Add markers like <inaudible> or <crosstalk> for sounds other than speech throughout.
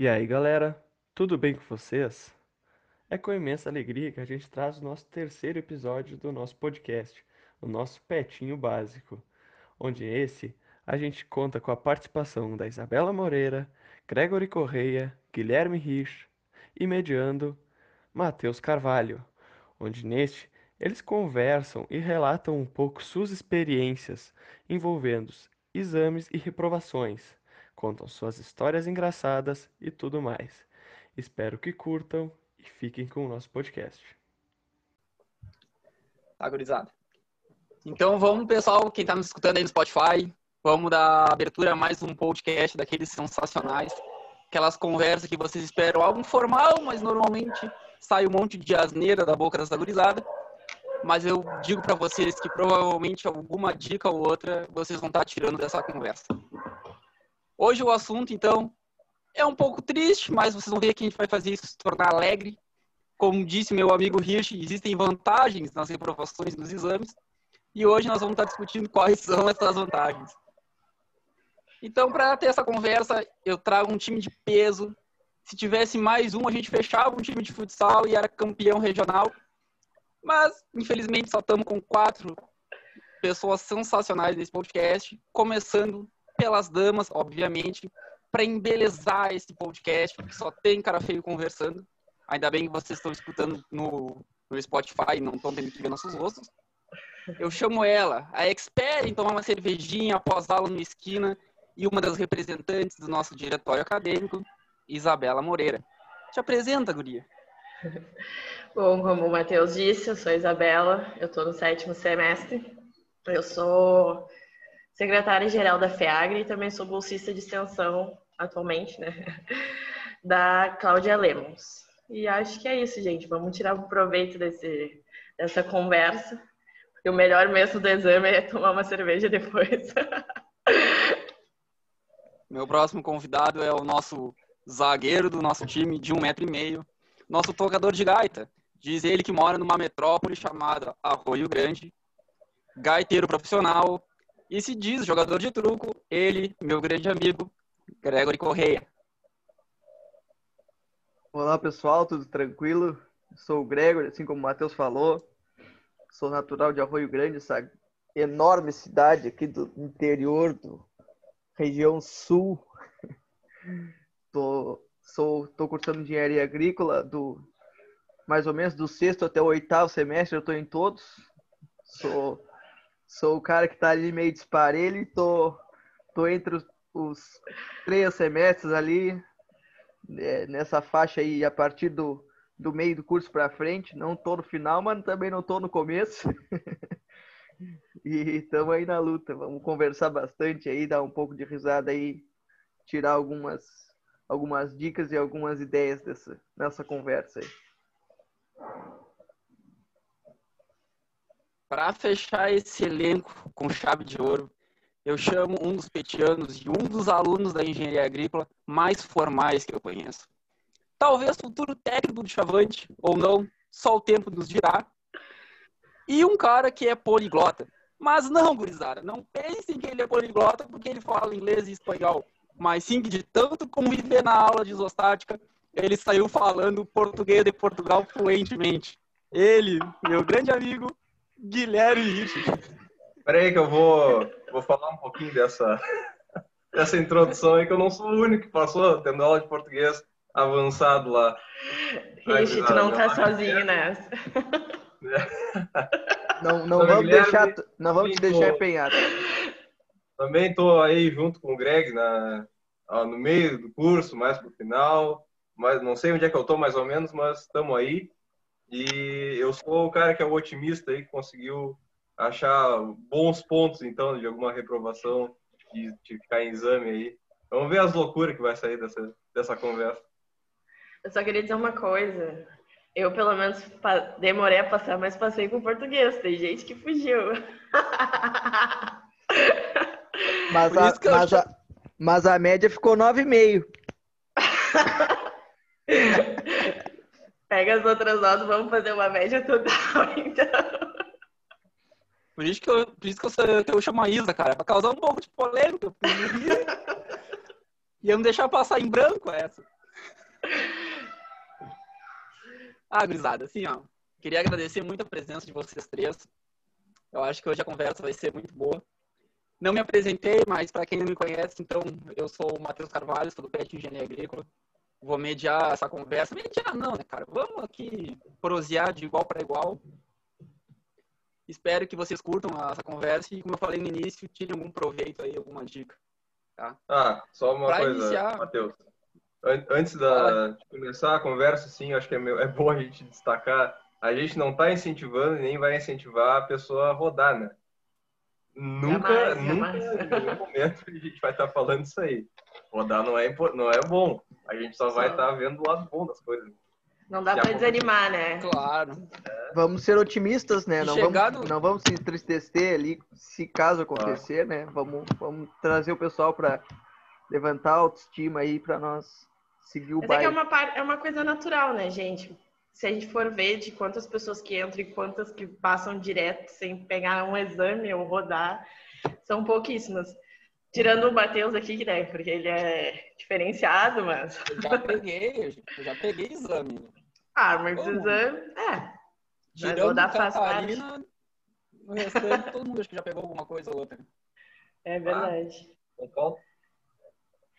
E aí, galera, tudo bem com vocês? É com imensa alegria que a gente traz o nosso terceiro episódio do nosso podcast, o nosso Petinho Básico, onde esse a gente conta com a participação da Isabela Moreira, Gregory Correia, Guilherme Rich e mediando Matheus Carvalho, onde neste eles conversam e relatam um pouco suas experiências envolvendo exames e reprovações, contam suas histórias engraçadas e tudo mais. Espero que curtam e fiquem com o nosso podcast. Tá. Então vamos, pessoal, quem tá nos escutando aí no Spotify, vamos dar abertura a mais um podcast daqueles sensacionais. Aquelas conversas que vocês esperam algo formal, mas normalmente sai um monte de asneira da boca dessa gurizada. Mas eu digo para vocês que provavelmente alguma dica ou outra vocês vão estar tá tirando dessa conversa. Hoje o assunto, então, é um pouco triste, mas vocês vão ver que a gente vai fazer isso se tornar alegre. Como disse meu amigo Hirsch, existem vantagens nas reprovações dos exames. E hoje nós vamos estar discutindo quais são essas vantagens. Então, para ter essa conversa, eu trago um time de peso. Se tivesse mais um, a gente fechava um time de futsal e era campeão regional. Mas, infelizmente, só estamos com quatro pessoas sensacionais nesse podcast. Começando pelas damas, obviamente para embelezar esse podcast, porque só tem cara feio conversando. Ainda bem que vocês estão escutando no, no Spotify e não estão tendo que ver nossos rostos. Eu chamo ela, a expert em tomar uma cervejinha após aula na esquina e uma das representantes do nosso diretório acadêmico, Isabela Moreira. Te apresenta, guria. <laughs> Bom, como o Matheus disse, eu sou Isabela, eu estou no sétimo semestre. Eu sou secretária-geral da FEAGRE e também sou bolsista de extensão atualmente, né? <laughs> Da Cláudia Lemos. E acho que é isso, gente. Vamos tirar um proveito desse, dessa conversa. Porque o melhor mesmo do exame é tomar uma cerveja depois. <laughs> Meu próximo convidado é o nosso zagueiro do nosso time de um metro e meio, nosso tocador de gaita. Diz ele que mora numa metrópole chamada Arroio Grande, gaiteiro profissional, e se diz jogador de truco, ele, meu grande amigo, Gregory Correia. Olá pessoal, tudo tranquilo? Sou o Gregory, assim como o Matheus falou. Sou natural de Arroio Grande, essa enorme cidade aqui do interior do região sul. <laughs> tô, sou, tô cursando engenharia agrícola do mais ou menos do sexto até o oitavo semestre, eu estou em todos. Sou Sou o cara que tá ali meio disparelho e tô, tô entre os, os três semestres ali, é, nessa faixa aí, a partir do, do meio do curso para frente. Não tô no final, mas também não tô no começo. <laughs> e estamos aí na luta. Vamos conversar bastante aí, dar um pouco de risada aí, tirar algumas, algumas dicas e algumas ideias dessa, nessa conversa aí. Para fechar esse elenco com chave de ouro, eu chamo um dos petianos e um dos alunos da engenharia agrícola mais formais que eu conheço. Talvez futuro técnico do Chavante, ou não, só o tempo nos dirá. E um cara que é poliglota. Mas não, gurizada, não pensem que ele é poliglota porque ele fala inglês e espanhol. Mas sim que de tanto conviver na aula de isostática, ele saiu falando português de Portugal fluentemente. Ele, meu grande amigo, Guilherme Rich. Peraí que eu vou, vou falar um pouquinho dessa, <laughs> dessa introdução aí, que eu não sou o único que passou tendo aula de português avançado lá. Rich, tu não tá sozinho nessa. <laughs> Não, não vamos, deixar, não vamos te deixar empenhado. Também tô aí junto com o Greg na, no meio do curso, mais pro final. Mas não sei onde é que eu tô mais ou menos, mas estamos aí. E eu sou o cara que é o otimista aí, que conseguiu achar bons pontos, então, de alguma reprovação, de, de ficar em exame aí. Vamos ver as loucuras que vai sair dessa, dessa conversa. Eu só queria dizer uma coisa. Eu, pelo menos, demorei a passar, mas passei com português. Tem gente que fugiu. <laughs> Mas a, mas, a, mas a média ficou 9,5. <laughs> Pega as outras notas, vamos fazer uma média total, <laughs> então. Por isso que eu, por isso que eu, que eu chamo a Isa, cara, pra causar um pouco de polêmica. E eu não deixar passar em branco essa. Ah, gurizada, assim, ó. Queria agradecer muito a presença de vocês três. Eu acho que hoje a conversa vai ser muito boa. Não me apresentei, mas para quem não me conhece, então, eu sou o Matheus Carvalho, sou do PET Engenharia Agrícola. Vou mediar essa conversa. Mediar não, né, cara? Vamos aqui prosear de igual para igual. Espero que vocês curtam essa conversa e, como eu falei no início, tirem algum proveito aí, alguma dica. Tá? Ah, só uma Pra coisa, iniciar- Matheus. An- Antes da, de começar a conversa, sim, acho que é, meu- é bom a gente destacar. A gente não está incentivando e nem vai incentivar a pessoa a rodar, né? Nunca, Jamais, nunca, jamais. em nenhum <laughs> momento a gente vai estar falando isso aí. Rodar não é, não é bom. A gente só vai estar vendo o lado bom das coisas. Não dá aconteceu. desanimar, né? Claro. Vamos ser otimistas, né? Não chegado- vamos, não vamos se entristecer ali, se caso acontecer, né? Vamos, vamos trazer o pessoal para levantar a autoestima aí para nós seguir o Mas é que é baile. uma, par- é uma coisa natural, né, gente? Se a gente for ver de quantas pessoas que entram e quantas que passam direto sem pegar um exame ou rodar, são pouquíssimas. Tirando o Matheus aqui, né? Porque ele é diferenciado, mas. Eu já peguei, eu já peguei exame. Ah, mas Como? exame. É. Tirando rodar a faz Catarina, o restante, todo mundo acho que já pegou alguma coisa ou outra. É verdade. Concordo?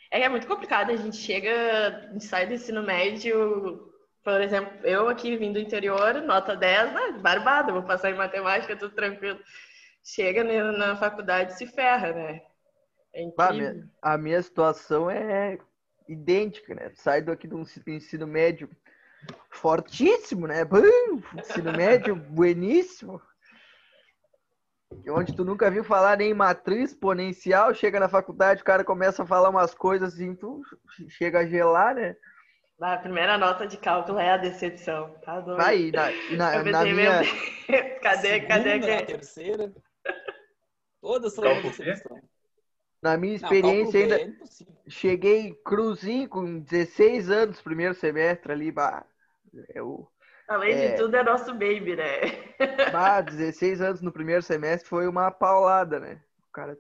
É que é muito complicado, a gente chega, a gente sai do ensino médio, por exemplo, eu aqui vindo do interior, nota 10, né, barbada, vou passar em matemática, tudo tranquilo. Chega na, faculdade e se ferra, né? É incrível. minha- a minha situação é idêntica, né? Sai daqui do ensino- ensino médio fortíssimo, né? Bum! Ensino médio <laughs> bueníssimo. Onde tu nunca viu falar nem matriz exponencial, chega na faculdade, o cara começa a falar umas coisas assim, tu chega a gelar, né? A primeira nota de cálculo é a decepção, tá doido? Vai, na, na, Eu na minha, Deus, <laughs> cadê, cadê Segunda, a que... terceira. Todas são uma decepção. na minha Não, experiência cálculo ainda, é cheguei cruzinho com 16 anos, primeiro semestre ali, bah, eu, Além É. de tudo, é nosso baby, né? <laughs> bah, 16 anos no primeiro semestre foi uma paulada, né? O cara...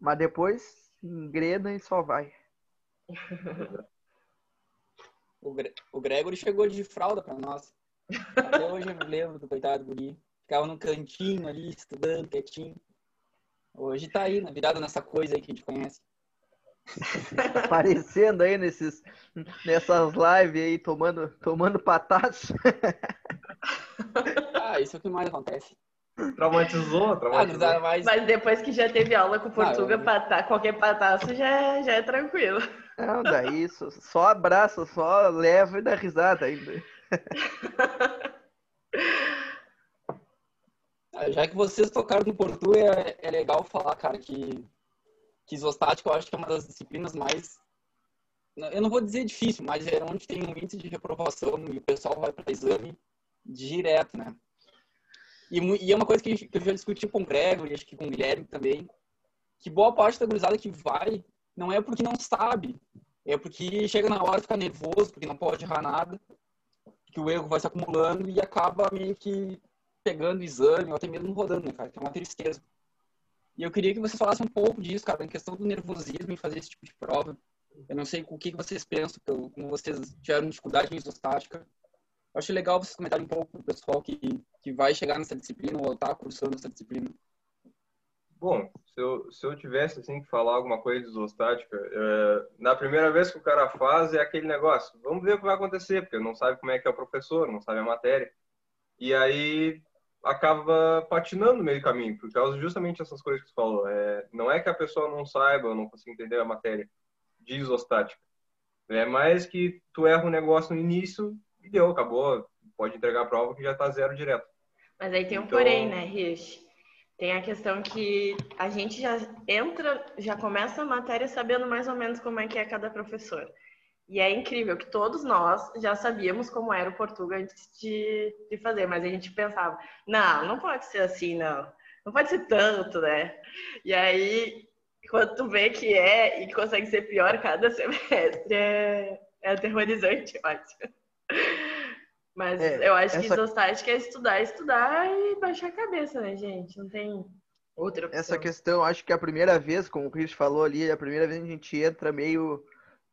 Mas depois engrena e só vai. <laughs> O, Gre- o Gregory chegou de fralda pra nós. Até hoje eu me lembro do coitado guri. Ficava num cantinho ali, estudando, quietinho. Hoje tá aí, né? virado nessa coisa aí que a gente conhece. <laughs> Aparecendo aí nesses, nessas lives aí, tomando, tomando pataço. <laughs> Ah, isso é o que mais acontece. Traumatizou, Ah, traumatizou. gurizada, mas Mas depois que já teve aula com o Portuga, eu- pata- qualquer pataço já, já é tranquilo. Não, daí só, só abraça, só leva e dá risada ainda. Ah, Já que vocês tocaram no Portu, é, é legal falar, cara, que, que isostática eu acho que é uma das disciplinas mais. Eu não vou dizer difícil, mas é onde tem um índice de reprovação e o pessoal vai para exame direto, né? E, e é uma coisa que, eu já discuti com o Gregory, acho que com o Guilherme também, que boa parte da gurizada que vai não é porque não sabe, é porque chega na hora fica nervoso, porque não pode errar nada, que o erro vai se acumulando e acaba meio que pegando o exame, ou até mesmo rodando, né, cara? Que é uma tristeza. E eu queria que você falasse um pouco disso, cara, em questão do nervosismo em fazer esse tipo de prova. Eu não sei o que vocês pensam, como vocês tiveram dificuldade em isostática. Eu acho legal vocês comentarem um pouco pro pessoal que, que vai chegar nessa disciplina ou tá cursando essa disciplina. Bom, se eu, se eu tivesse assim que falar alguma coisa de isostática, é, na primeira vez que o cara faz é aquele negócio, vamos ver o que vai acontecer, porque não sabe como é que é o professor, não sabe a matéria. E aí acaba patinando no meio do caminho, por causa justamente dessas coisas que você falou. É, não é que a pessoa não saiba ou não consiga entender a matéria de isostática. É mais que tu erra um negócio no início e deu, acabou. Pode entregar a prova que já tá zero direto. Mas aí tem um Então- porém, né, Rich? Tem a questão que a gente já entra, já começa a matéria sabendo mais ou menos como é que é cada professor. E é incrível que todos nós já sabíamos como era o português antes de, de fazer, mas a gente pensava, não, não pode ser assim, não. Não pode ser tanto, né? E aí, quando tu vê que é e consegue ser pior cada <laughs> semestre, é, é aterrorizante, acho. Mas É, eu acho que essa- isostática é estudar, estudar e baixar a cabeça, né, gente? Não tem outra opção. Essa questão, acho que a primeira vez, como o Chris falou ali, a primeira vez a gente entra meio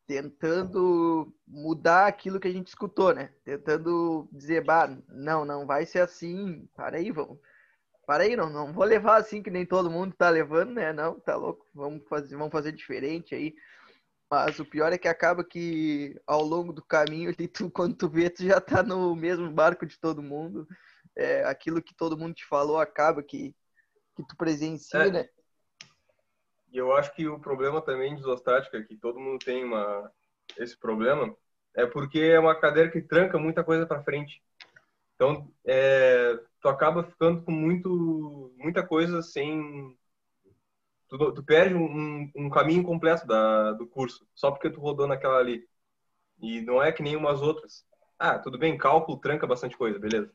tentando mudar aquilo que a gente escutou, né? Tentando dizer, bah, não, não vai ser assim, para aí, vamos. Para aí, não, não vou levar assim que nem todo mundo tá levando, né? Não, tá louco, vamos fazer, vamos fazer diferente aí. Mas o pior é que acaba que ao longo do caminho, <laughs> ali, tu, quando tu vê, tu já tá no mesmo barco de todo mundo. É, aquilo que todo mundo te falou acaba que, que tu presencia, É. né? E eu acho que o problema também de isostática, que todo mundo tem uma, esse problema, é porque é uma cadeira que tranca muita coisa para frente. Então, é, tu acaba ficando com muito, muita coisa sem... Tu, tu perde um, um caminho completo da, do curso, só porque tu rodou naquela ali. E não é que nem umas outras. Ah, tudo bem, cálculo tranca bastante coisa, beleza.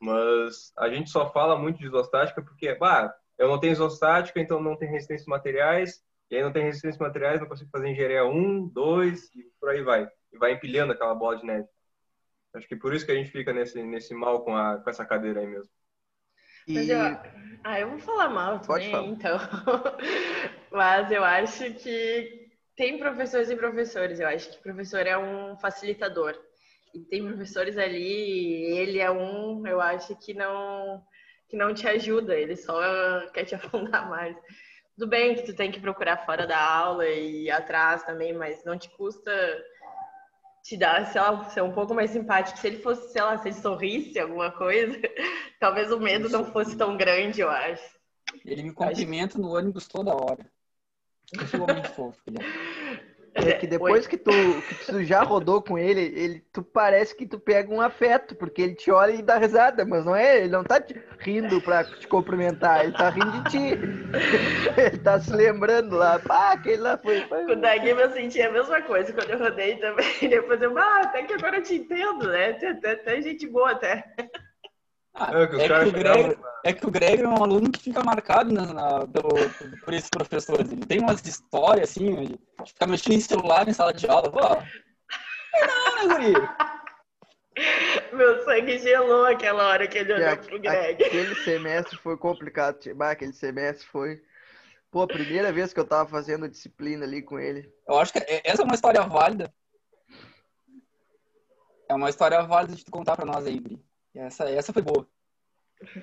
Mas a gente só fala muito de isostática porque, bah, eu não tenho isostática, então não tenho resistência materiais, e aí não tenho resistência materiais, não consigo fazer engenharia 1, 2, e por aí vai. E vai empilhando aquela bola de neve. Acho que por isso que a gente fica nesse, nesse mal com, a, com essa cadeira aí mesmo. Mas E eu, ah, eu vou falar mal Pode também, então. <laughs> Mas eu acho que tem professores e professores. Eu acho que professor é um facilitador. E tem professores ali, ele é um, eu acho que não que não te ajuda, ele só <laughs> quer te afundar mais. Tudo bem que tu tem que procurar fora da aula e atrás também, mas não te custa te dar, sei lá, ser um pouco mais simpático. Se ele fosse, sei lá, se ele sorrisse alguma coisa, <laughs> talvez o medo não fosse tão grande, eu acho. Ele me cumprimenta no ônibus toda hora. Um homem fofo, é que depois que tu, que tu já rodou com ele, ele, tu parece que tu pega um afeto, porque ele te olha e dá risada, mas não é, ele não tá te rindo pra te cumprimentar, ele tá rindo de ti. <laughs> Ele tá se lembrando lá, pá, aquele lá foi. foi- Com o Daguima eu senti a mesma coisa quando eu rodei também. <laughs> Depois eu, ah, até que agora eu te entendo, né? Tem até, até gente boa até. Ah, É, que é, que Greg, é que o Greg é um aluno que fica marcado na, na- pelo- por esses professores. Ele tem umas histórias assim, de ficar mexendo em celular em sala de aula. Pô, não, guri? Meu sangue gelou aquela hora que ele olhou a- pro Greg. Aquele semestre foi complicado. Bah, aquele semestre foi. Pô, a primeira vez que eu tava fazendo disciplina ali com ele. Eu acho que é- essa é uma história válida. É uma história válida de tu contar pra nós aí, Guri. Essa, essa foi boa.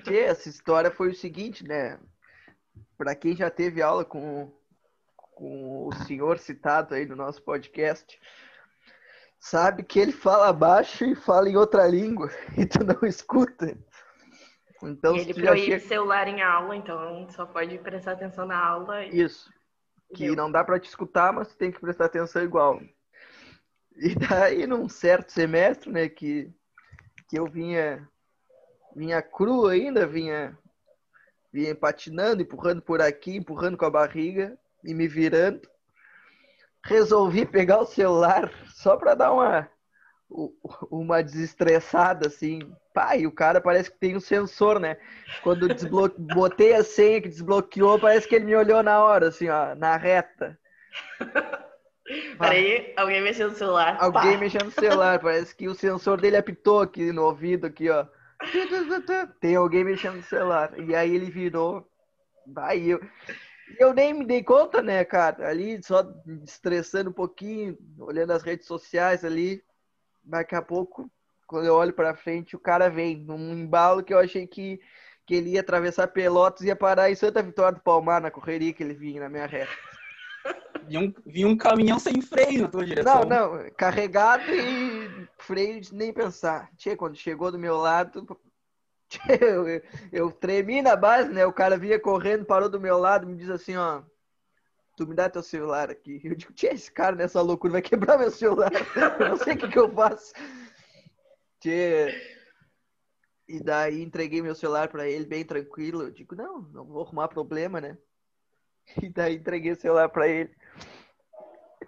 Tchê, essa história foi o seguinte, né? Pra quem já teve aula com, com o senhor citado aí no nosso podcast, sabe que ele fala baixo e fala em outra língua <laughs> e tu não escuta. Então, E ele proíbe chega... celular em aula, então só pode prestar atenção na aula. E... Isso. Que Deu. não dá pra te escutar, mas tu tem que prestar atenção igual. E daí, num certo semestre, né, que, que eu vinha, vinha cru ainda, vinha, vinha patinando, empurrando por aqui, empurrando com a barriga e me virando. Resolvi pegar o celular só pra dar uma, uma desestressada, assim. Pai, o cara parece que tem um sensor, né? Quando eu desblo... <laughs> botei a senha que desbloqueou, parece que ele me olhou na hora, assim, ó, na reta. Peraí, alguém mexeu no celular. Alguém Pá. mexendo no celular, parece que o sensor dele apitou aqui no ouvido, aqui, ó. Tem alguém mexendo no celular. E aí ele virou. Vai, eu. Eu nem me dei conta, né, cara? Ali só estressando um pouquinho, olhando as redes sociais ali. Daqui a pouco, quando eu olho pra frente, o cara vem num embalo que eu achei que, que ele ia atravessar Pelotas e ia parar em Santa Vitória do Palmar, na correria que ele vinha na minha reta. Vinha um, vinha um caminhão sem freio na tua direção. Não, não, carregado e freio de nem pensar. Tchê, quando chegou do meu lado, tchê, <laughs> eu, eu, tremi na base, né? O cara vinha correndo, parou do meu lado, me diz assim, ó. Tu me dá teu celular aqui. Eu digo, tchê, esse cara nessa loucura vai quebrar meu celular. Eu não sei o que, que eu faço. Tchê. E daí entreguei meu celular pra ele, bem tranquilo. Eu digo, não, não vou arrumar problema, né? <laughs> E daí entreguei o celular pra ele.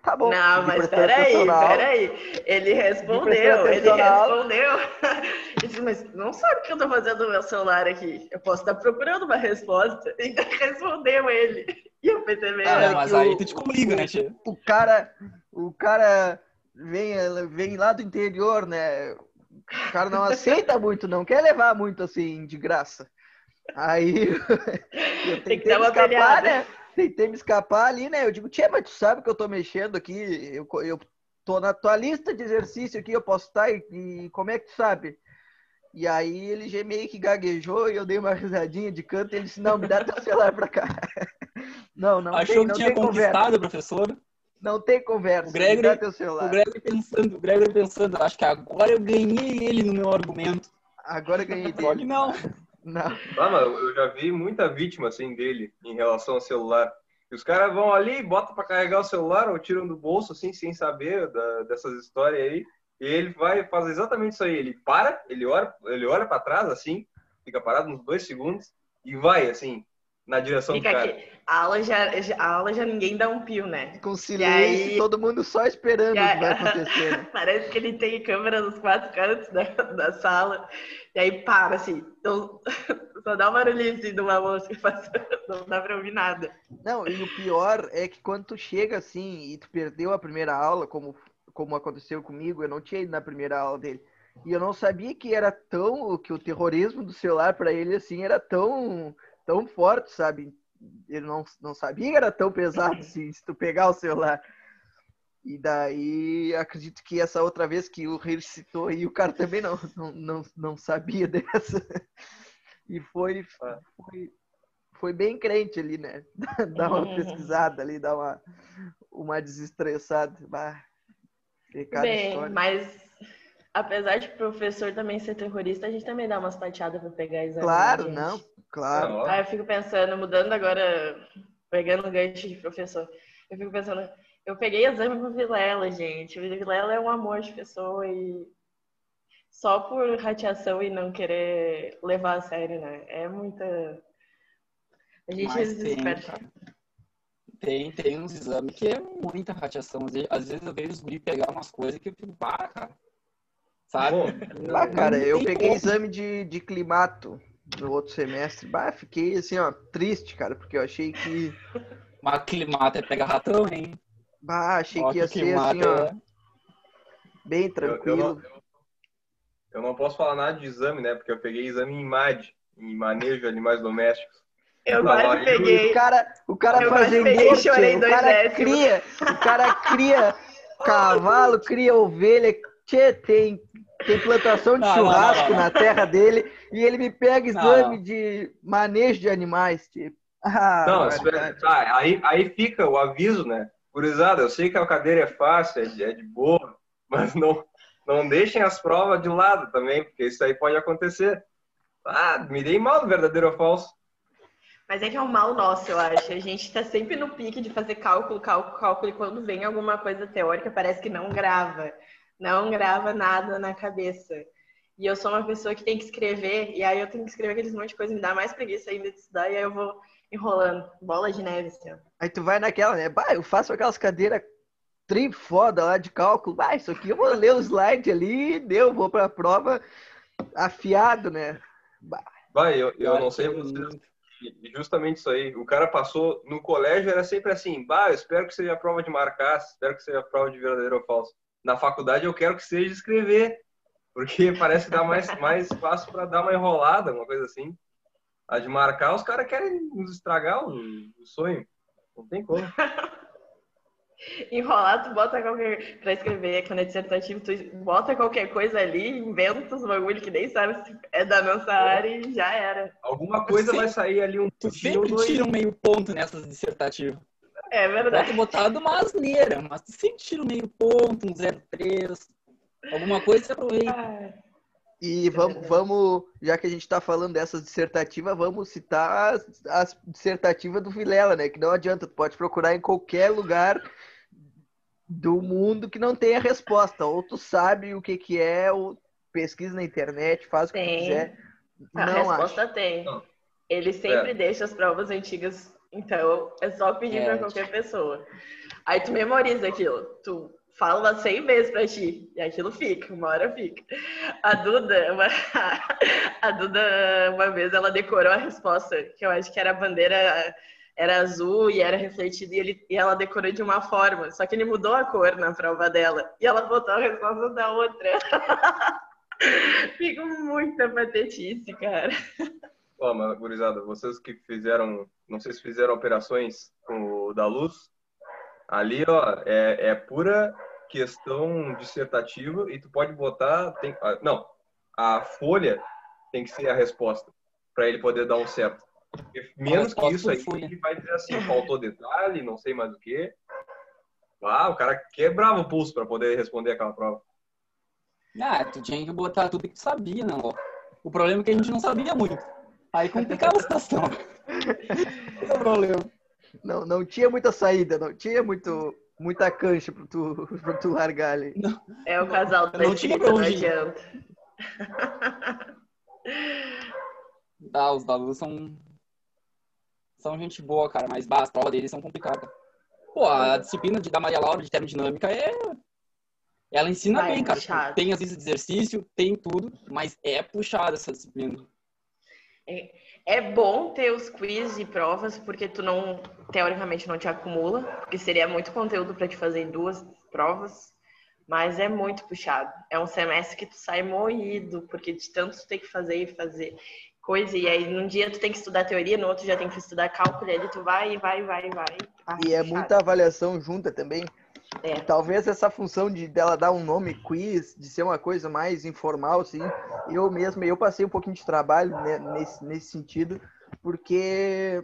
Tá bom. Não, ele mas peraí, peraí. Ele respondeu, ele respondeu. <laughs> Ele disse, mas não sabe o que eu tô fazendo no meu celular aqui. Eu posso estar procurando uma resposta. <laughs> Então respondeu ele. E eu percebi. Ah, mas que aí o- tu te comunica, né, tia? o cara, o cara vem, vem lá do interior, né? O cara não aceita muito, não quer levar muito assim de graça. Aí eu Tem que tentei dar uma escapar, peleada. né? Tentei me escapar ali, né? Eu digo, tia, mas tu sabe que eu tô mexendo aqui, eu, eu tô na tua lista de exercício aqui, eu posso estar, e, e como é que tu sabe? E aí ele meio que gaguejou e eu dei uma risadinha de canto e ele disse, não, me dá teu celular pra cá. <laughs> Não, não Achou tem, que não tinha tem conquistado, conversa. professor? Não tem conversa. O Gregory- me dá teu celular. O Gregory pensando, o Gregory pensando, acho que agora eu ganhei ele no meu argumento. Agora eu ganhei Só que dele. não. Não. Ah, mas eu já vi muita vítima assim dele em relação ao celular. E os caras vão ali, botam pra carregar o celular ou tiram do bolso assim, sem saber da- dessas histórias aí. E ele vai fazer exatamente isso aí. Ele para, ele olha, ele olha para trás assim, fica parado uns dois segundos e vai assim na direção Fica do cara. aqui. A aula já, a aula já ninguém dá um pio, né? Com silêncio, aí- todo mundo só esperando E o que aí- vai acontecer. né? <laughs> Parece que ele tem câmera nos quatro cantos da, da sala. E aí para, assim. Então, <laughs> só dá um barulhinho assim de uma mosca passando. <laughs> Não dá pra ouvir nada. Não, e o pior é que quando tu chega assim e tu perdeu a primeira aula, como, como aconteceu comigo, eu não tinha ido na primeira aula dele. E eu não sabia que era tão, que o terrorismo do celular para ele assim era tão, tão forte, sabe? Ele não, não sabia que era tão pesado assim, se tu pegar o celular. E daí, acredito que essa outra vez que o rei citou aí, o cara também não, não, não, não sabia <laughs> dessa. E foi, foi, foi bem crente ali, né? <laughs> Dar uma Uhum. pesquisada ali, dar uma, uma desestressada. Bah, Bem, história. mas apesar de professor também ser terrorista, a gente também dá umas tateadas pra pegar exame. Claro, né, não, claro. Não, ó. Aí eu fico pensando, mudando agora, pegando o gancho de professor, eu fico pensando, eu peguei exame pro Vilela, gente. O Vilela é um amor de pessoa e só por rateação e não querer levar a sério, né? É muita. A gente Mas se tem, desespera. cara. Tem, tem uns exames que é muita radiação. Às vezes- Às vezes eu vejo os guri pegar umas coisas que eu fico, pá, cara. Sabe? Não- Ah, cara, eu tem peguei como. exame de, de climato no outro semestre. Bah, fiquei assim, ó, triste, cara, porque eu achei que. Mas climata é pegar ratão, hein? Bah, achei Ó, que ia que ser assim, climata ó, é- bem eu, eu, tranquilo. não, eu não posso falar nada de exame, né? Porque eu peguei exame em MAD, em manejo de animais domésticos. Eu quase peguei. O cara, o cara Eu fazendeiro, peguei chorei tchê, o cara décimos. cria, o cara cria cavalo, cria ovelha, tchê, tem, tem plantação de Não, churrasco não, não. na terra dele e ele me pega exame não. de manejo de animais, tipo. Ah, Não, barbaridade. espera, tá, aí, aí fica o aviso, né? Gurizada, eu sei que a cadeira é fácil, é de, é de boa, mas não, não deixem as provas de lado também, porque isso aí pode acontecer. Ah, me dei mal do verdadeiro ou falso. Mas é que é um mal nosso, eu acho. A gente tá sempre no pique de fazer cálculo, cálculo, cálculo, e quando vem alguma coisa teórica, parece que não grava. Não grava nada na cabeça. E eu sou uma pessoa que tem que escrever, e aí eu tenho que escrever aqueles monte de coisa, me dá mais preguiça ainda de estudar, e aí eu vou enrolando. Bola de neve, assim. Aí tu vai naquela, né? Bah, eu faço aquelas cadeiras tri foda lá de cálculo. Bah, isso aqui eu vou ler o slide ali, deu, vou pra prova afiado, né? Vai, eu, eu não sei vocês, justamente isso aí. O cara passou, no colégio era sempre assim, bah, eu espero que seja a prova de marcar, espero que seja a prova de verdadeiro ou falso. Na faculdade eu quero que seja escrever, porque parece que dá mais, mais espaço para dar uma enrolada, uma coisa assim. A de marcar, os caras querem nos estragar o, o sonho. Não tem como. <laughs> Enrolar, tu bota qualquer. Pra escrever, quando é dissertativo, tu bota qualquer coisa ali, inventa os bagulho que nem sabe se é da nossa área e já era. Alguma coisa vai sair ali um Tu sempre dois. tira um meio ponto nessas dissertativas. É verdade. Pode botar de uma asneira, mas tu sempre tira um meio ponto, um 0,3. Alguma coisa você aproveita. Ah, E vamos, <laughs> vamos, já que a gente tá falando dessas dissertativas, vamos citar as, as dissertativas do Vilela, né? Que não adianta, tu pode procurar em qualquer lugar do mundo que não tenha resposta. Ou tu sabe o que que é, ou pesquisa na internet, faz o que tu Tem. quiser. A Não resposta acho. tem. Não. Ele sempre É. deixa as provas antigas, então é só pedir É. pra qualquer pessoa. Aí tu memoriza aquilo, tu fala umas 100 vezes pra ti, e aquilo fica, uma hora fica. A Duda, uma, <laughs> a Duda, uma vez, ela decorou a resposta, que eu acho que era a bandeira era azul e era refletido, e, ele, e ela decorou de uma forma, só que ele mudou a cor na prova dela, e ela botou a resposta da outra. <laughs> Fico muita patetice, cara. Ó, mas, gurizada, vocês que fizeram, não sei se fizeram operações com o da luz, ali, ó, é, é pura questão dissertativa e tu pode botar. Tem, ah, não, a folha tem que ser a resposta, para ele poder dar um certo. Porque menos que isso aí, folha. ele vai dizer assim: faltou detalhe, não sei mais o quê. Ah, o cara quebrava o pulso para poder responder aquela prova. Ah, tu tinha que botar tudo que tu sabia, não. O problema é que a gente não sabia muito. Aí complicava a situação. Esse é o problema. Não, não tinha muita saída, não tinha muito, muita cancha pra tu, <laughs> pra tu largar ali. É o casal da Não tinha não adianta. Ah, os da Luz são. São gente boa, cara, mas bah, as provas deles são complicadas. Pô, a disciplina de, da Maria Laura de termodinâmica é. Ela ensina Ah, é bem, cara. puxado. Tem as listas de exercício, tem tudo, mas é puxada essa disciplina. É bom ter os quiz e provas, porque tu não, teoricamente, não te acumula, porque seria muito conteúdo para te fazer em duas provas, mas é muito puxado. É um semestre que tu sai moído, porque de tanto tu tem que fazer e fazer coisa, e aí num dia tu tem que estudar teoria, no outro já tem que estudar cálculo, e aí tu vai, vai, vai, vai. Ah, E é puxado. muita avaliação junta também. É. Talvez essa função de dela dar um nome quiz, de ser uma coisa mais informal, assim, eu mesmo, eu passei um pouquinho de trabalho né, nesse, nesse sentido, porque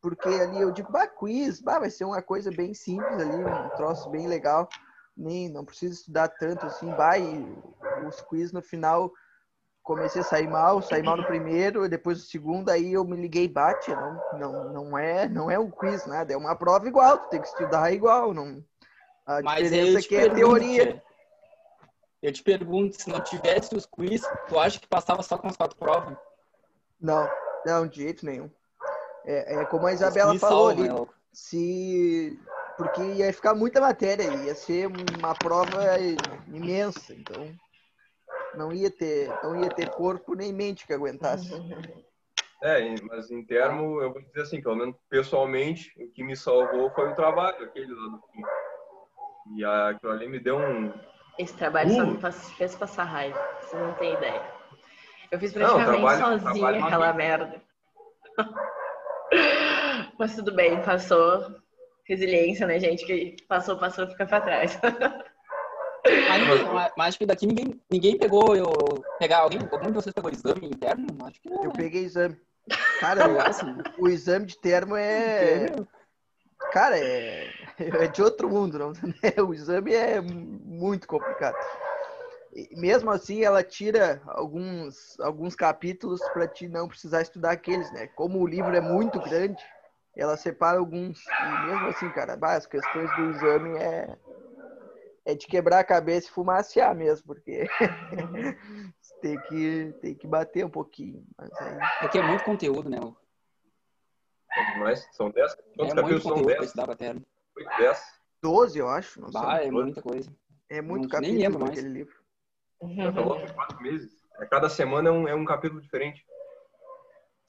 porque ali eu digo, bah, quiz, bah, vai ser uma coisa bem simples ali, um troço bem legal, nem não precisa estudar tanto assim, bah, e os quiz no final comecei a sair mal, saí mal no primeiro, depois no segundo, aí eu me liguei, bate, não, não, não é, não é um quiz, nada, é uma prova igual, tu tem que estudar igual, não. A Mas eu diferença é te que é pergunto, teoria. Eu te pergunto, se não tivesse os quiz, tu acha que passava só com as quatro provas? Não, não, de jeito nenhum. É, é como a Isabela falou salvam, ali, né, se porque ia ficar muita matéria, ia ser uma prova imensa, então não ia ter, não ia ter corpo nem mente que aguentasse. É, mas em termo, eu vou dizer assim, pelo menos pessoalmente, o que me salvou foi o trabalho, aquele lá do fim. E aquilo ali me deu um. Esse trabalho só Uh. me faz- fez passar raiva, você não tem ideia. Eu fiz Não, praticamente trabalho- sozinha trabalho aquela merda. <laughs> Mas tudo bem, passou. Resiliência, né, gente? Que passou, passou, fica pra trás. <laughs> Mas, <laughs> que daqui ninguém, ninguém pegou. Eu, pegar alguém, algum de vocês pegou exame interno? Acho que não. Eu né? peguei exame. Cara, assim, o exame de termo é, cara, é, <laughs> é de outro mundo, não? O exame é muito complicado. E mesmo assim, ela tira alguns, alguns capítulos para ti não precisar estudar aqueles, né? Como o livro é muito grande, ela separa alguns. E mesmo assim, cara, bah, as questões do exame é, é de quebrar a cabeça e fumaciar mesmo, porque <laughs> tem, que, tem que bater um pouquinho. Mas aí, É que é muito conteúdo, né? Mas são 10? É Quantos muito capítulos são conteúdo pra 10? estudar pra terno. 8, 10? 12, eu acho. Não sei. Bah, é muita coisa. É muito não- nem capítulo lembro mais. naquele livro. Já falou por 4 meses. É, cada semana é um, é um capítulo diferente.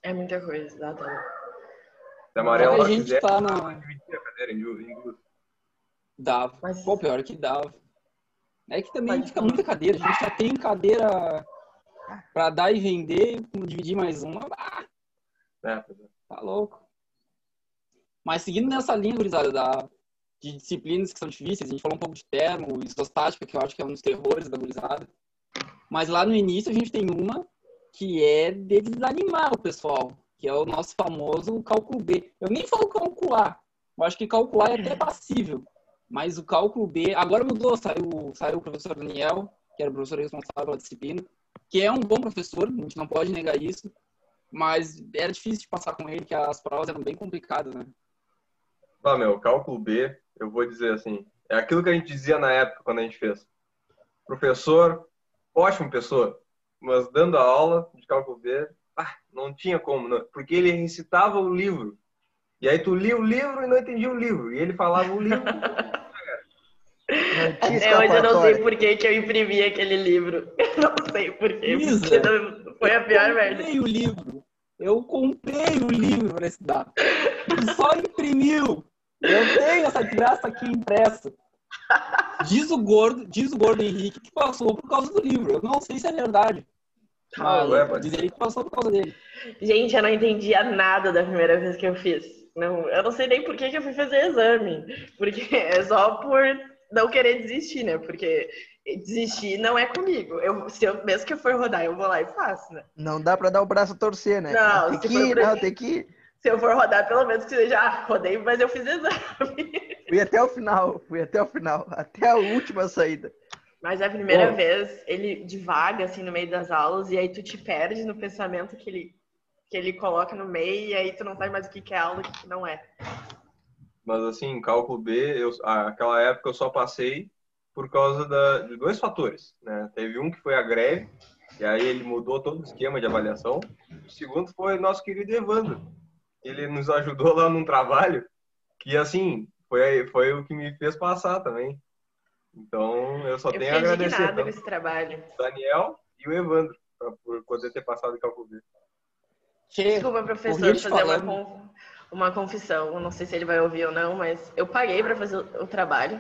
É muita coisa, dá tá. Da amarela, a gente quiser, tá na. Dava. Mas- Pô, pior que dava. É que também Mas- fica muita cadeira. A gente já tem cadeira pra dar e vender, dividir mais uma. Ah, É, é. tá louco. Mas seguindo nessa linha, gurizada, da, de disciplinas que são difíceis, a gente falou um pouco de termo, isostática, que eu acho que é um dos terrores da gurizada. Mas lá no início a gente tem uma que é de desanimar o pessoal, que é o nosso famoso cálculo B. Eu nem falo calcular. Eu acho que calcular é até passível. Mas o cálculo B, agora mudou, saiu, saiu o professor Daniel, que era o professor responsável pela disciplina, que é um bom professor, a gente não pode negar isso, mas era difícil de passar com ele, que as provas eram bem complicadas, né? Ah, meu, cálculo B, eu vou dizer assim, é aquilo que a gente dizia na época quando a gente fez. Professor, ótima pessoa, mas dando a aula de cálculo B, ah, não tinha como, não, porque ele recitava o livro. E aí tu lia o livro e não entendia o livro. E ele falava o livro. <laughs> Até hoje eu não sei por que, que eu imprimi aquele livro. <laughs> Não sei por quê. Não- Foi a pior eu merda. comprei o livro. Eu comprei o livro para estudar. Só imprimiu. Eu tenho essa graça aqui impressa. Diz o gordo, diz o gordo Henrique que passou por causa do livro. Eu não sei se é verdade. Mas Ué, mas- diz ele que passou por causa dele. Gente, eu não entendia nada da primeira vez que eu fiz. Não, eu não sei nem por que, que eu fui fazer exame. Porque é só por não querer desistir, né? Porque desistir não é comigo. Eu, se eu, mesmo que eu for rodar, eu vou lá e faço, né? Não dá pra dar o braço a torcer, né? Não, tem que ir, pra- não, tem que ir. Se eu for rodar, pelo menos que seja, ah, rodei, mas eu fiz exame. <laughs> Fui até o final, fui até o final, até a última saída. Mas é a primeira Bom. vez, ele divaga, assim, no meio das aulas, e aí tu te perde no pensamento que ele, que ele coloca no meio, e aí tu não sabe mais o que que é aula e o que que não é. Mas assim, cálculo B, eu, aquela época eu só passei por causa da, de dois fatores. Né? Teve um que foi a greve, e aí ele mudou todo o esquema de avaliação. O segundo foi nosso querido Evandro. Ele nos ajudou lá num trabalho que, assim, foi, foi o que me fez passar também. Então, eu só Eu tenho a agradecer tanto esse trabalho. o Daniel e o Evandro pra- por poder ter passado em cálculo B. Desculpa, o professor, fazer uma, falando- con- uma confissão. Eu não sei se ele vai ouvir ou não, mas eu paguei pra fazer o o trabalho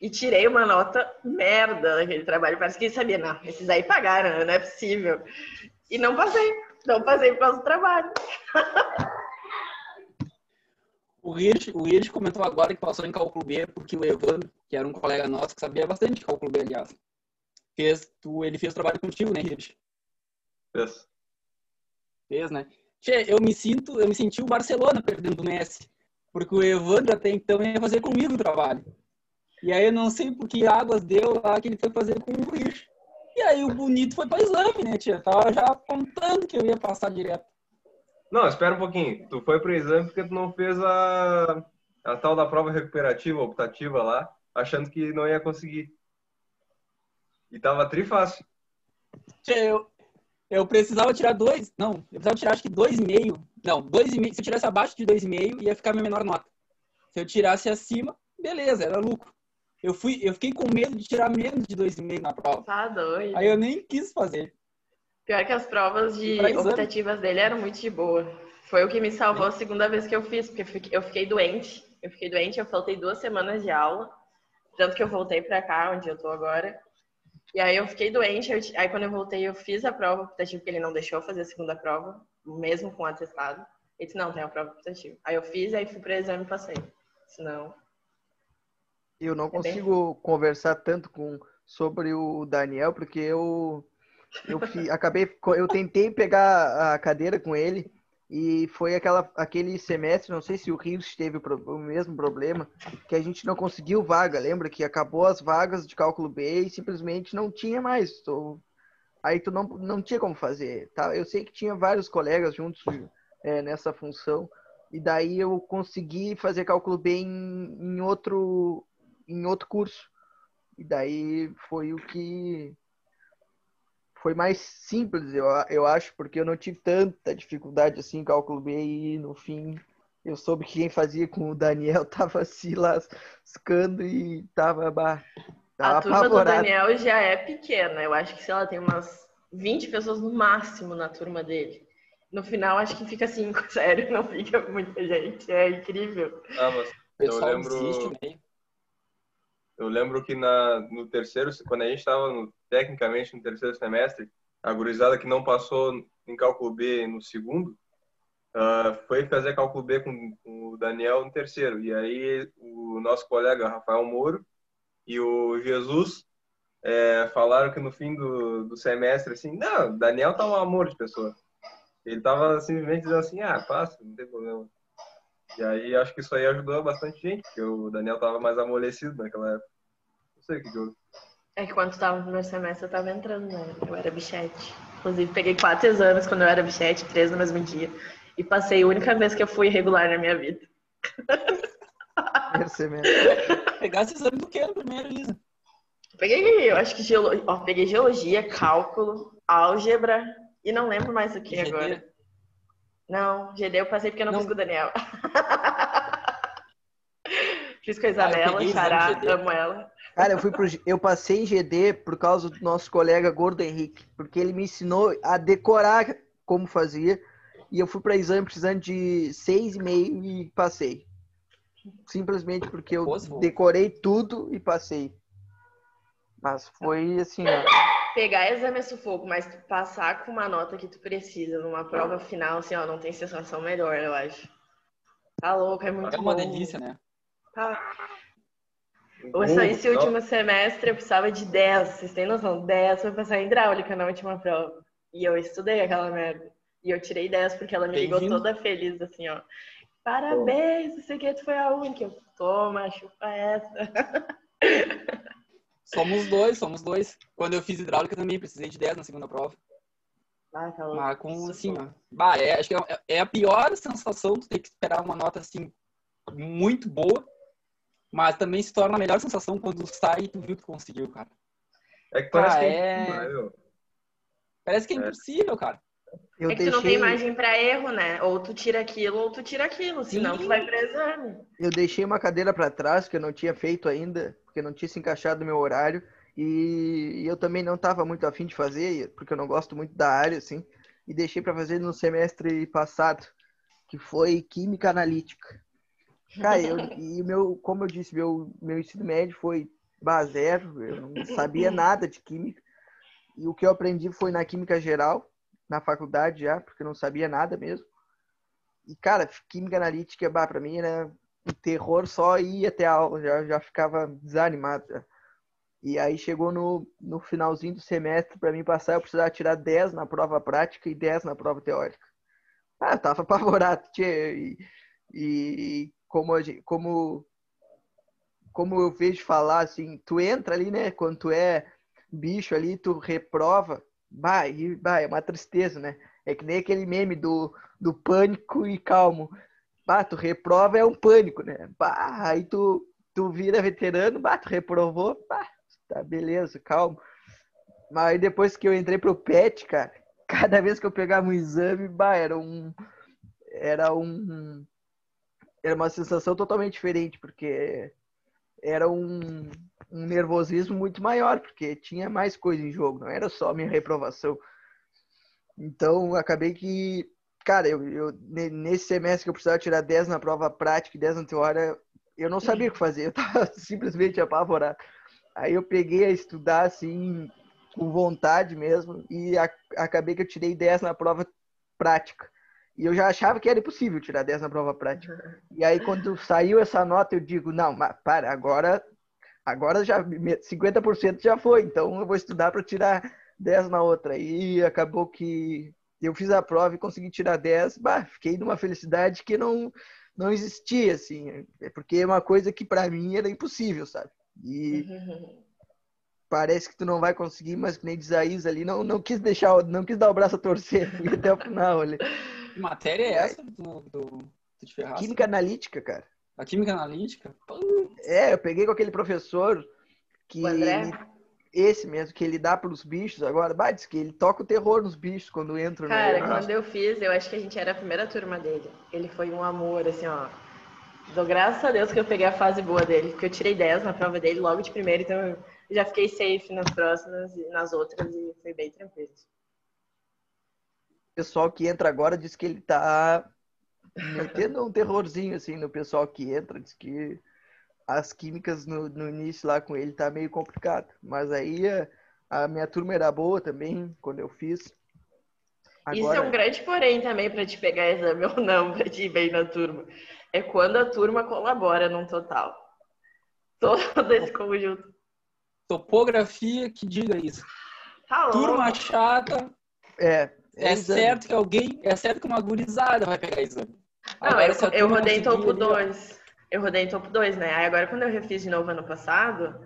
e tirei uma nota merda daquele trabalho. Parece que ele sabia, não, esses aí pagaram, não é possível. E não passei. Não passei por causa do trabalho. <laughs> O Hirsch, o Hirsch comentou agora que passou em cálculo B porque o Evandro, que era um colega nosso que sabia bastante de cálculo B, aliás, fez, tu, ele fez trabalho contigo, né, Hirsch? Fez. Fez, né? Che, eu me sinto, eu me senti o Barcelona perdendo o Messi, porque o Evandro até então ia fazer comigo o trabalho. E aí eu não sei por que águas deu lá que ele foi fazer com o Hirsch. E aí o bonito foi para exame, né, tia? Tava já contando que eu ia passar direto. Não, espera um pouquinho. Tu foi pro exame porque tu não fez a, a tal da prova recuperativa, optativa lá, achando que não ia conseguir. E tava trifácil. Eu, eu precisava tirar dois, não, eu precisava tirar acho que dois e meio. Não, dois e meio. Se eu tirasse abaixo de dois e meio, ia ficar minha menor nota. Se eu tirasse acima, beleza, era lucro. Eu fui, eu fiquei com medo de tirar menos de dois e meio na prova. Tá doido. Aí eu nem quis fazer. Pior que as provas de optativas dele eram muito de boa. Foi o que me salvou a segunda vez que eu fiz, porque eu fiquei- doente. Eu fiquei doente, eu faltei duas semanas de aula. Tanto que eu voltei pra cá, onde eu tô agora. E aí eu fiquei doente, eu aí quando eu voltei eu fiz a prova optativa, porque ele não deixou fazer a segunda prova, mesmo com atestado. Ele disse, não, tem a prova optativa. Aí eu fiz, aí fui pro exame e passei. Senão, Eu não É bem- consigo conversar tanto com sobre o Daniel porque eu eu fi- acabei eu tentei pegar a cadeira com ele e foi aquela aquele semestre, não sei se o Rios teve o mesmo problema, que a gente não conseguiu vaga, lembra que acabou as vagas de cálculo B e simplesmente não tinha mais. Tô- Aí tu não, não tinha como fazer, tá? Eu sei que tinha vários colegas juntos é, nessa função e daí eu consegui fazer cálculo B em, em outro em outro curso. E daí foi o que foi mais simples, eu, eu acho, porque eu não tive tanta dificuldade assim em cálculo B e no fim eu soube que quem fazia com o Daniel <laughs> tava se lascando e tava, bah, tava a turma do apavorado. Daniel já é pequena. Eu acho que, sei lá, tem umas 20 pessoas no máximo na turma dele. No final, acho que fica cinco, <laughs> sério, não fica muita gente. É incrível. Ah, mas Eu lembro- meio. eu lembro que na, no terceiro, quando a gente estava tecnicamente no terceiro semestre, a gurizada que não passou em cálculo B no segundo, ah, foi fazer cálculo B com, com o Daniel no terceiro. E aí o nosso colega Rafael Moro e o Jesus eh, falaram que no fim do, do semestre, assim, não, Daniel tá um amor de pessoa. Ele tava simplesmente dizendo assim, ah, passa, não tem problema. E aí acho que isso aí ajudou bastante gente, porque o Daniel tava mais amolecido naquela época. Não sei o que houve. É que quando tu tava no primeiro semestre, eu tava entrando, né? Eu era bichete. Inclusive, peguei quatro exames quando eu era bichete, três no mesmo dia. E passei a única vez que eu fui regular na minha vida. Primeiro semestre. Pegasse exame do que no primeiro, Lisa? Peguei, eu acho que geolo... Ó, peguei geologia, cálculo, álgebra e não lembro mais o que GD? agora. Não, GD eu passei porque eu não, Não. fiz com o Daniel. <laughs> fiz com a Ah, Isabela, peguei Xará, amo ela. Cara, eu fui pro, eu passei em GD por causa do nosso colega Gordo Henrique, porque ele me ensinou a decorar como fazia, e eu fui para exame precisando de seis e meio e passei. Simplesmente porque eu decorei tudo e passei. Mas foi assim, ó. Pegar exame é sufoco, mas passar com uma nota que tu precisa numa prova final, assim, ó, não tem sensação melhor, eu acho. Tá louco, é muito É uma bom. delícia, né? Tá. Esse, Uh, esse não. último semestre eu precisava de 10, vocês têm noção? 10 pra passar em hidráulica na última prova. E eu estudei aquela merda. E eu tirei 10 porque ela me ligou toda feliz, assim, ó. Parabéns, não sei que, tu foi a única. Eu, toma, chupa essa. <laughs> Somos dois, somos dois. Quando eu fiz hidráulica também precisei de 10 na segunda prova. Ah, tá. Mas com assim, ó. Bah, é, acho que é, é a pior sensação tu ter que esperar uma nota assim muito boa. Mas também se torna a melhor sensação quando sai e tu viu que tu conseguiu, cara. É que parece Ah, que é é. impossível, né? Parece que é É. impossível, cara. Eu é que tu não tem deixei, margem pra erro, né? Ou tu tira aquilo, ou tu tira aquilo. Senão Sim. tu vai pro exame. eu deixei uma cadeira para trás que eu não tinha feito ainda, porque não tinha se encaixado no meu horário. E eu também não estava muito afim de fazer, porque eu não gosto muito da área, assim. E deixei para fazer no semestre passado, que foi Química Analítica. Cara, eu, e meu, como eu disse, meu, meu ensino médio foi zero, eu não sabia nada de química. E o que eu aprendi foi na química geral, na faculdade já, porque eu não sabia nada mesmo. E, cara, química analítica, bah, pra mim era um terror só ir até a aula, já, já ficava desanimado. já. E aí chegou no, no finalzinho do semestre, para mim passar, eu precisava tirar 10 na prova prática e 10 na prova teórica. Ah, eu tava <laughs> apavorado, tchê, e, e como, gente, como, como eu vejo falar, assim, tu entra ali, né, quando tu é bicho ali, tu reprova, bah, e, bah, é uma tristeza, né? É que nem aquele meme do, do pânico e calmo. Bah, tu reprova é um pânico, né? Bah, aí tu, tu vira veterano, bah, tu reprovou, bah, tá beleza, calmo. Mas aí depois que eu entrei pro PET, cara, <laughs> cada vez que eu pegava um exame, bah, era um. Era um. Era uma sensação totalmente diferente, porque era um, um nervosismo muito maior, porque tinha mais coisa em jogo, não era só minha reprovação. Então, acabei que, cara, eu, eu ne- nesse semestre que eu precisava tirar 10 na prova prática e 10 na teoria, eu não sabia o que fazer, eu tava <laughs> simplesmente apavorado. Aí eu peguei a estudar, assim, com vontade mesmo, e a- acabei que eu tirei 10 na prova prática. E eu já achava que era impossível tirar 10 na prova prática. E aí, quando saiu essa nota, eu digo, não, mas para, agora, agora já me- 50% já foi, então eu vou estudar para tirar 10 na outra. E acabou que eu fiz a prova e consegui tirar 10, bah, fiquei numa felicidade que não, não existia, assim, é porque é uma coisa que para mim era impossível, sabe? E parece que tu não vai conseguir, mas que nem diz a Isa ali, não, não quis deixar, não quis dar o braço a torcer, <laughs> fui até o final ali. Que matéria é essa do, do, do te ferraço? Química analítica, cara. A química analítica? É, eu peguei com aquele professor que O André? ele- esse mesmo que ele dá pros bichos agora, bah, diz que ele toca o terror nos bichos quando entram Cara, no quando eu fiz, eu acho que a gente era a primeira turma dele. Ele foi um amor, assim, ó. Dou graças a Deus que eu peguei a fase boa dele, porque eu tirei 10 na prova dele logo de primeiro, então eu já fiquei safe nas próximas e nas outras e foi bem tranquilo. Pessoal que entra agora diz que ele tá metendo um terrorzinho assim no pessoal que entra, diz que as químicas no, no início lá com ele tá meio complicado, mas aí a, a minha turma era boa também quando eu fiz. Isso é um grande porém também para te pegar exame ou não, <laughs> para te ir bem na turma. É quando a turma colabora num total. Todo esse conjunto. Topografia que diga isso. Tá. Turma chata, é, é exame. certo que alguém, é certo que uma gurizada vai pegar exame. Não, Agora, eu, a eu rodei topo ali, ó, 2. Eu rodei em topo 2, né? Aí agora quando eu refiz de novo ano passado,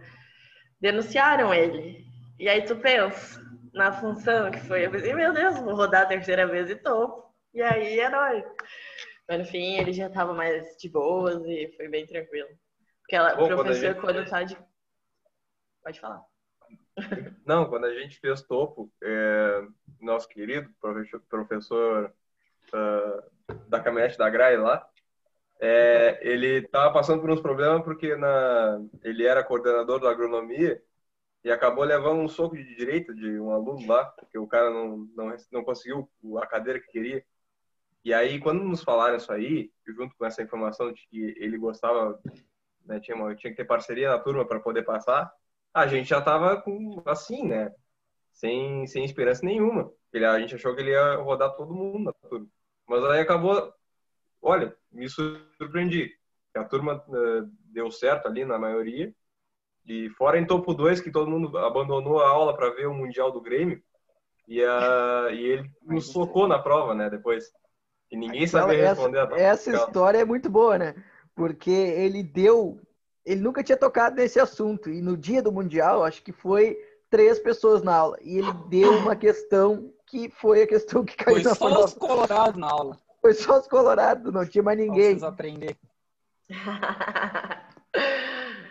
denunciaram ele. E aí tu pensa na função que foi. Eu pensei, meu Deus, vou rodar a terceira vez e topo. E aí é nóis. Mas no fim ele já tava mais de boas e foi bem tranquilo. Porque ela, Bom, o quando professor, gente- quando tá de. Pode falar. Não, quando a gente fez topo, é, nosso querido professor, professor ah, da caminhonete da Grai lá, é, ele estava passando por uns problemas porque na, ele era coordenador da agronomia e acabou levando um soco de direita de um aluno lá, porque o cara não, não, não conseguiu a cadeira que queria. E aí, quando nos falaram isso aí, junto com essa informação de que ele gostava, né, tinha, uma- tinha que ter parceria na turma para poder passar, a gente já tava com, assim, né? Sem, sem esperança nenhuma. Ele, a gente achou que ele ia rodar todo mundo na turma. Mas aí acabou. Olha, me surpreendi. A turma eh, deu certo ali na maioria. E fora em topo 2, que todo mundo abandonou a aula para ver o Mundial do Grêmio. E, a, e ele nos focou na prova, né? Depois. E ninguém sabia essa, responder a prova. essa história é muito boa, né? Porque ele deu. Ele nunca tinha tocado nesse assunto. E no dia do Mundial, acho que foi três pessoas na aula. E ele deu uma questão que foi a questão que caiu Foi na só prova. os colorados na aula. Foi só os colorados, não tinha mais ninguém. vocês aprender. <laughs>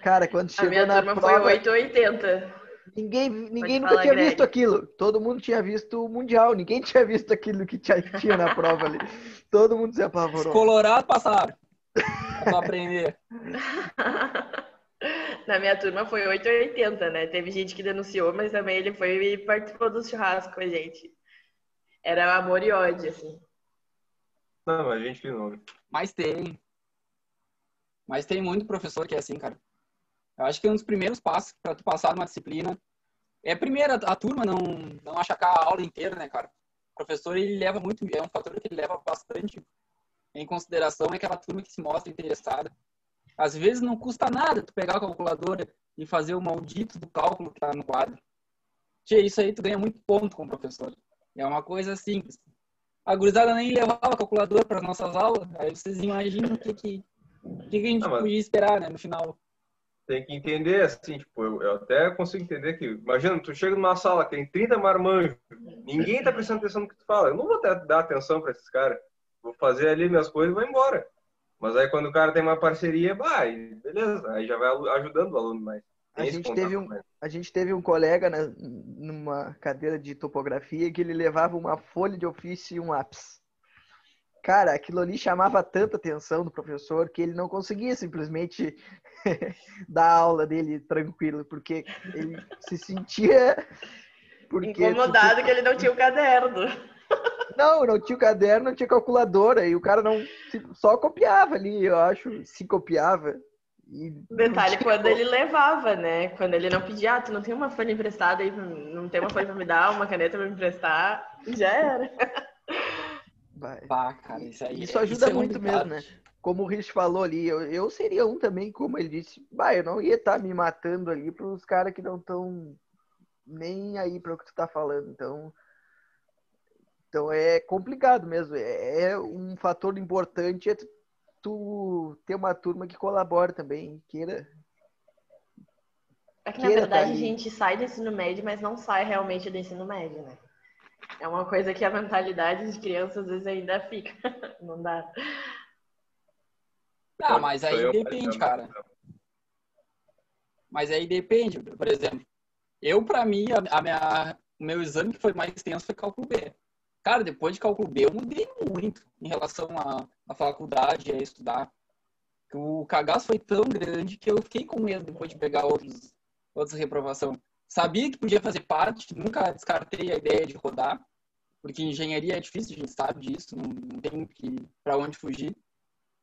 Cara, quando A chegou minha na turma prova, foi 880. ninguém, ninguém Pode nunca falar, tinha Greg. visto aquilo. Todo mundo tinha visto o Mundial. Ninguém <laughs> tinha visto aquilo que tinha, tinha na prova ali. Todo mundo se Os apavorou. colorados passaram. Pra aprender. <laughs> Na minha turma foi 880, né? Teve gente que denunciou, mas também ele foi e participou do churrasco com a gente. Era amor e ódio, assim. Não, mas a gente viu nome. Mas tem. Mas tem muito professor que é assim, cara. Eu acho que um dos primeiros passos para tu passar numa disciplina é primeiro a, a turma não não achacar a aula inteira, né, cara? O professor ele leva muito, é um fator que ele leva bastante em consideração é aquela turma que se mostra interessada. Às vezes não custa nada tu pegar a calculadora e fazer o maldito do cálculo que tá no quadro. Tia, isso aí tu ganha muito ponto com o professor. É uma coisa simples. A gurizada nem levava calculador para nossas aulas. Aí vocês imaginam o que, que, o que, que a gente Ah, mas- podia esperar, né, no final. Tem que entender, assim, tipo, eu, eu até consigo entender que, imagina, tu chega numa sala que tem 30 marmanjos, ninguém tá prestando atenção no que tu fala. Eu não vou dar atenção para esses caras. Vou fazer ali minhas coisas e vou embora. Mas aí quando o cara tem uma parceria, vai, beleza, aí já vai ajudando o aluno mais. A gente teve um- mais. A gente teve um colega né, numa cadeira de topografia que ele levava uma folha de ofício e um lápis. Cara, aquilo ali chamava tanta atenção do professor que ele não conseguia simplesmente <laughs> dar aula dele tranquilo, porque ele se sentia. Porque Incomodado que ele não tinha o caderno. Não, não tinha o caderno, não tinha calculadora, e o cara não só copiava ali, eu acho, se copiava. E Detalhe, quando ele levava, né? Quando ele não pedia, ah, tu não tem uma folha emprestada aí, não tem uma folha pra me dar, uma caneta pra me emprestar, já era. Vai. Pá, cara, isso aí. Isso ajuda é muito mesmo, né? Como o Rich falou ali, eu, eu seria um também, como ele disse, bah, eu não ia estar me matando ali pros caras que não estão nem aí para o que tu tá falando. Então, então é complicado mesmo. É, é um fator importante é tu, tu ter uma turma que colabora também, queira. É que, na Queira verdade, tá a ali. gente sai do ensino médio, mas não sai realmente do ensino médio, né? É uma coisa que a mentalidade de criança às vezes ainda fica. <laughs> Não dá. Ah, mas aí eu, depende, Alexandre. cara. Mas aí depende. Por exemplo, eu, pra mim, a, a minha, o meu exame que foi mais tenso foi cálculo B. Cara, depois de cálculo B, eu mudei muito em relação à, à faculdade, a estudar. O cagaço foi tão grande que eu fiquei com medo depois de pegar outros, outras reprovação. Sabia que podia fazer parte, nunca descartei a ideia de rodar, porque engenharia é difícil, a gente sabe disso, não, tem para onde fugir.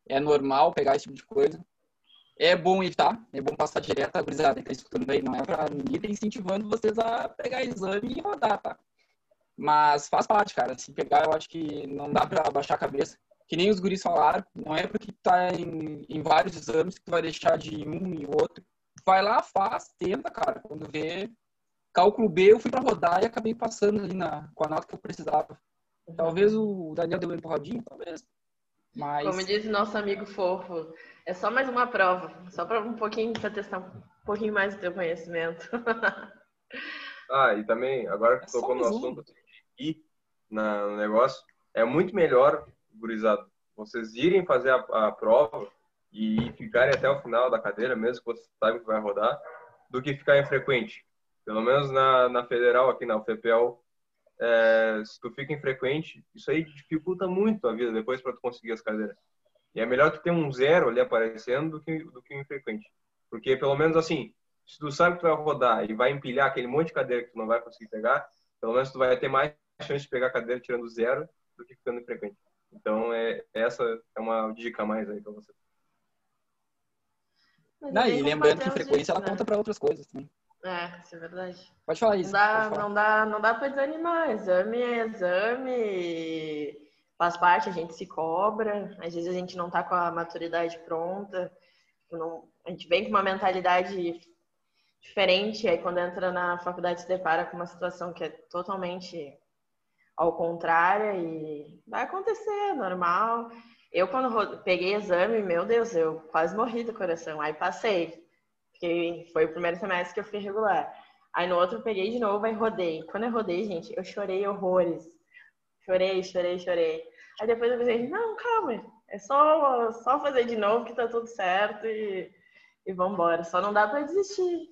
É normal pegar esse tipo de coisa. É bom evitar, é bom passar direto a gurizada que tá escutando aí, não é pra ninguém tá incentivando vocês a pegar exame e rodar, tá? Mas faz parte, cara. Se pegar, eu acho que não dá pra baixar a cabeça. Que nem os guris falaram, não é porque tá em, em vários exames que tu vai deixar de um e outro. Vai lá, faz, tenta, cara. Quando vê. Cálculo B, eu fui pra rodar e acabei passando ali na, com a nota que eu precisava. Talvez o Daniel deu uma empurradinha, talvez. Mas. Como diz o nosso amigo fofo, é só mais uma prova. Só para um pouquinho, para testar um pouquinho mais do teu conhecimento. <laughs> Ah, e também, agora É que só tocou no um. Ir na, no negócio, é muito melhor, gurizado, vocês irem fazer a, a prova e ficarem até o final da cadeira, mesmo que vocês sabem que vai rodar, do que ficar infrequente. Pelo menos na, na federal, aqui na UFPL, é, se tu fica infrequente, isso aí dificulta muito a vida depois para tu conseguir as cadeiras. E é melhor tu ter um zero ali aparecendo do que, do que um infrequente. Porque pelo menos assim, se tu sabe que tu vai rodar e vai empilhar aquele monte de cadeira que tu não vai conseguir pegar, pelo menos tu vai ter mais chance de pegar a cadeira tirando zero do que ficando infrequente. Então, é, essa é uma dica a mais aí pra você. Não, bem e lembrando que frequência ela disse, conta pra outras coisas também. né? É, isso é verdade. Pode falar Não isso. dá, pode falar. não dá, não dá para desanimar. Exame é exame, faz parte, a gente se cobra. Às vezes a gente não tá com a maturidade pronta. Não, a gente vem com uma mentalidade diferente. Aí quando entra na faculdade se depara com uma situação que é totalmente ao contrário e vai acontecer, normal. Eu quando peguei exame, meu Deus, eu quase morri do coração. Aí passei, porque foi o primeiro semestre que eu fui regular. Aí no outro peguei de novo, aí rodei. Quando eu rodei, gente, eu chorei horrores. Chorei, chorei, chorei. Aí depois eu pensei, não, calma, é só, só fazer de novo que tá tudo certo e, e vambora. Só não dá para desistir.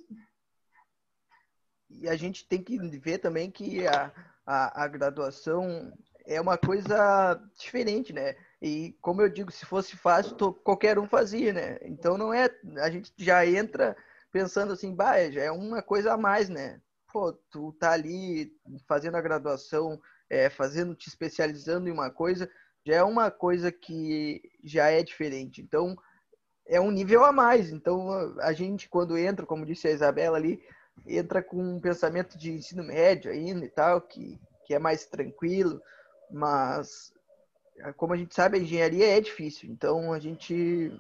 E a gente tem que ver também que a, a, a graduação é uma coisa diferente, né? E como eu digo, se fosse fácil, tô, qualquer um fazia, né? Então não é. A gente já entra pensando assim, bah, já é uma coisa a mais, né? Pô, tu tá ali fazendo a graduação, é, fazendo, te especializando em uma coisa, já é uma coisa que já é diferente. Então, é um nível a mais. Então, a gente, quando entra, como disse a Isabela ali, entra com um pensamento de ensino médio ainda e tal, que, que é mais tranquilo, mas como a gente sabe, a engenharia é difícil, então a gente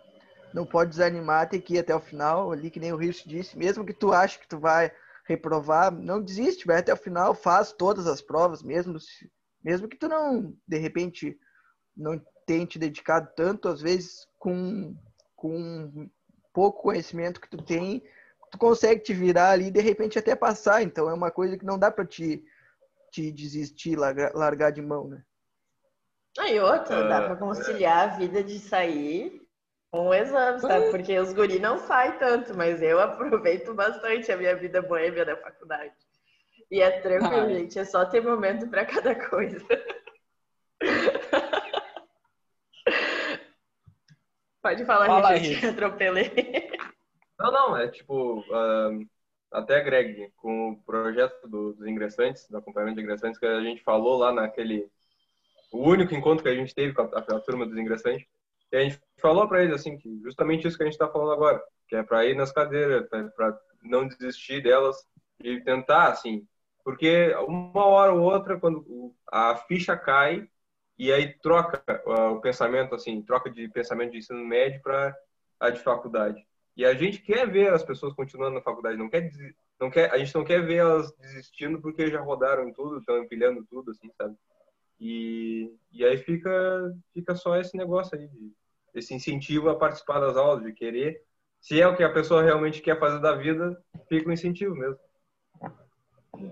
não pode desanimar, tem que ir até o final, ali que nem o Rio disse, mesmo que tu ache que tu vai reprovar, não desiste, vai até o final, faz todas as provas, mesmo, mesmo que tu não, de repente, não tenha te dedicado tanto, às vezes com, com pouco conhecimento que tu tem, tu consegue te virar ali e de repente até passar. Então é uma coisa que não dá para te, te desistir, largar, largar de mão, né? Aí outra, dá para conciliar a vida de sair com o exame, sabe? Porque os guri não saem tanto, mas eu aproveito bastante a minha vida boêmia da faculdade. E é tranquilo, Ai. gente, é só ter momento para cada coisa. <laughs> Pode falar, Fala, gente, atropelei. Não, não, é tipo, uh, até Greg, com o projeto do, dos ingressantes, do acompanhamento de ingressantes, que a gente falou lá naquele, o único encontro que a gente teve com a, a, turma dos ingressantes, que a gente falou para eles, assim, que justamente isso que a gente está falando agora, que é para ir nas cadeiras, para não desistir delas e tentar, assim, porque uma hora ou outra, quando a ficha cai, e aí troca uh, o pensamento, assim, troca de pensamento de ensino médio para a de faculdade. E a gente quer ver as pessoas continuando na faculdade, não quer, não quer, a gente não quer ver elas desistindo porque já rodaram tudo, estão empilhando tudo, assim, sabe? E, e aí fica, fica só esse negócio aí, de, esse incentivo a participar das aulas, de querer. Se é o que a pessoa realmente quer fazer da vida, fica o um incentivo mesmo.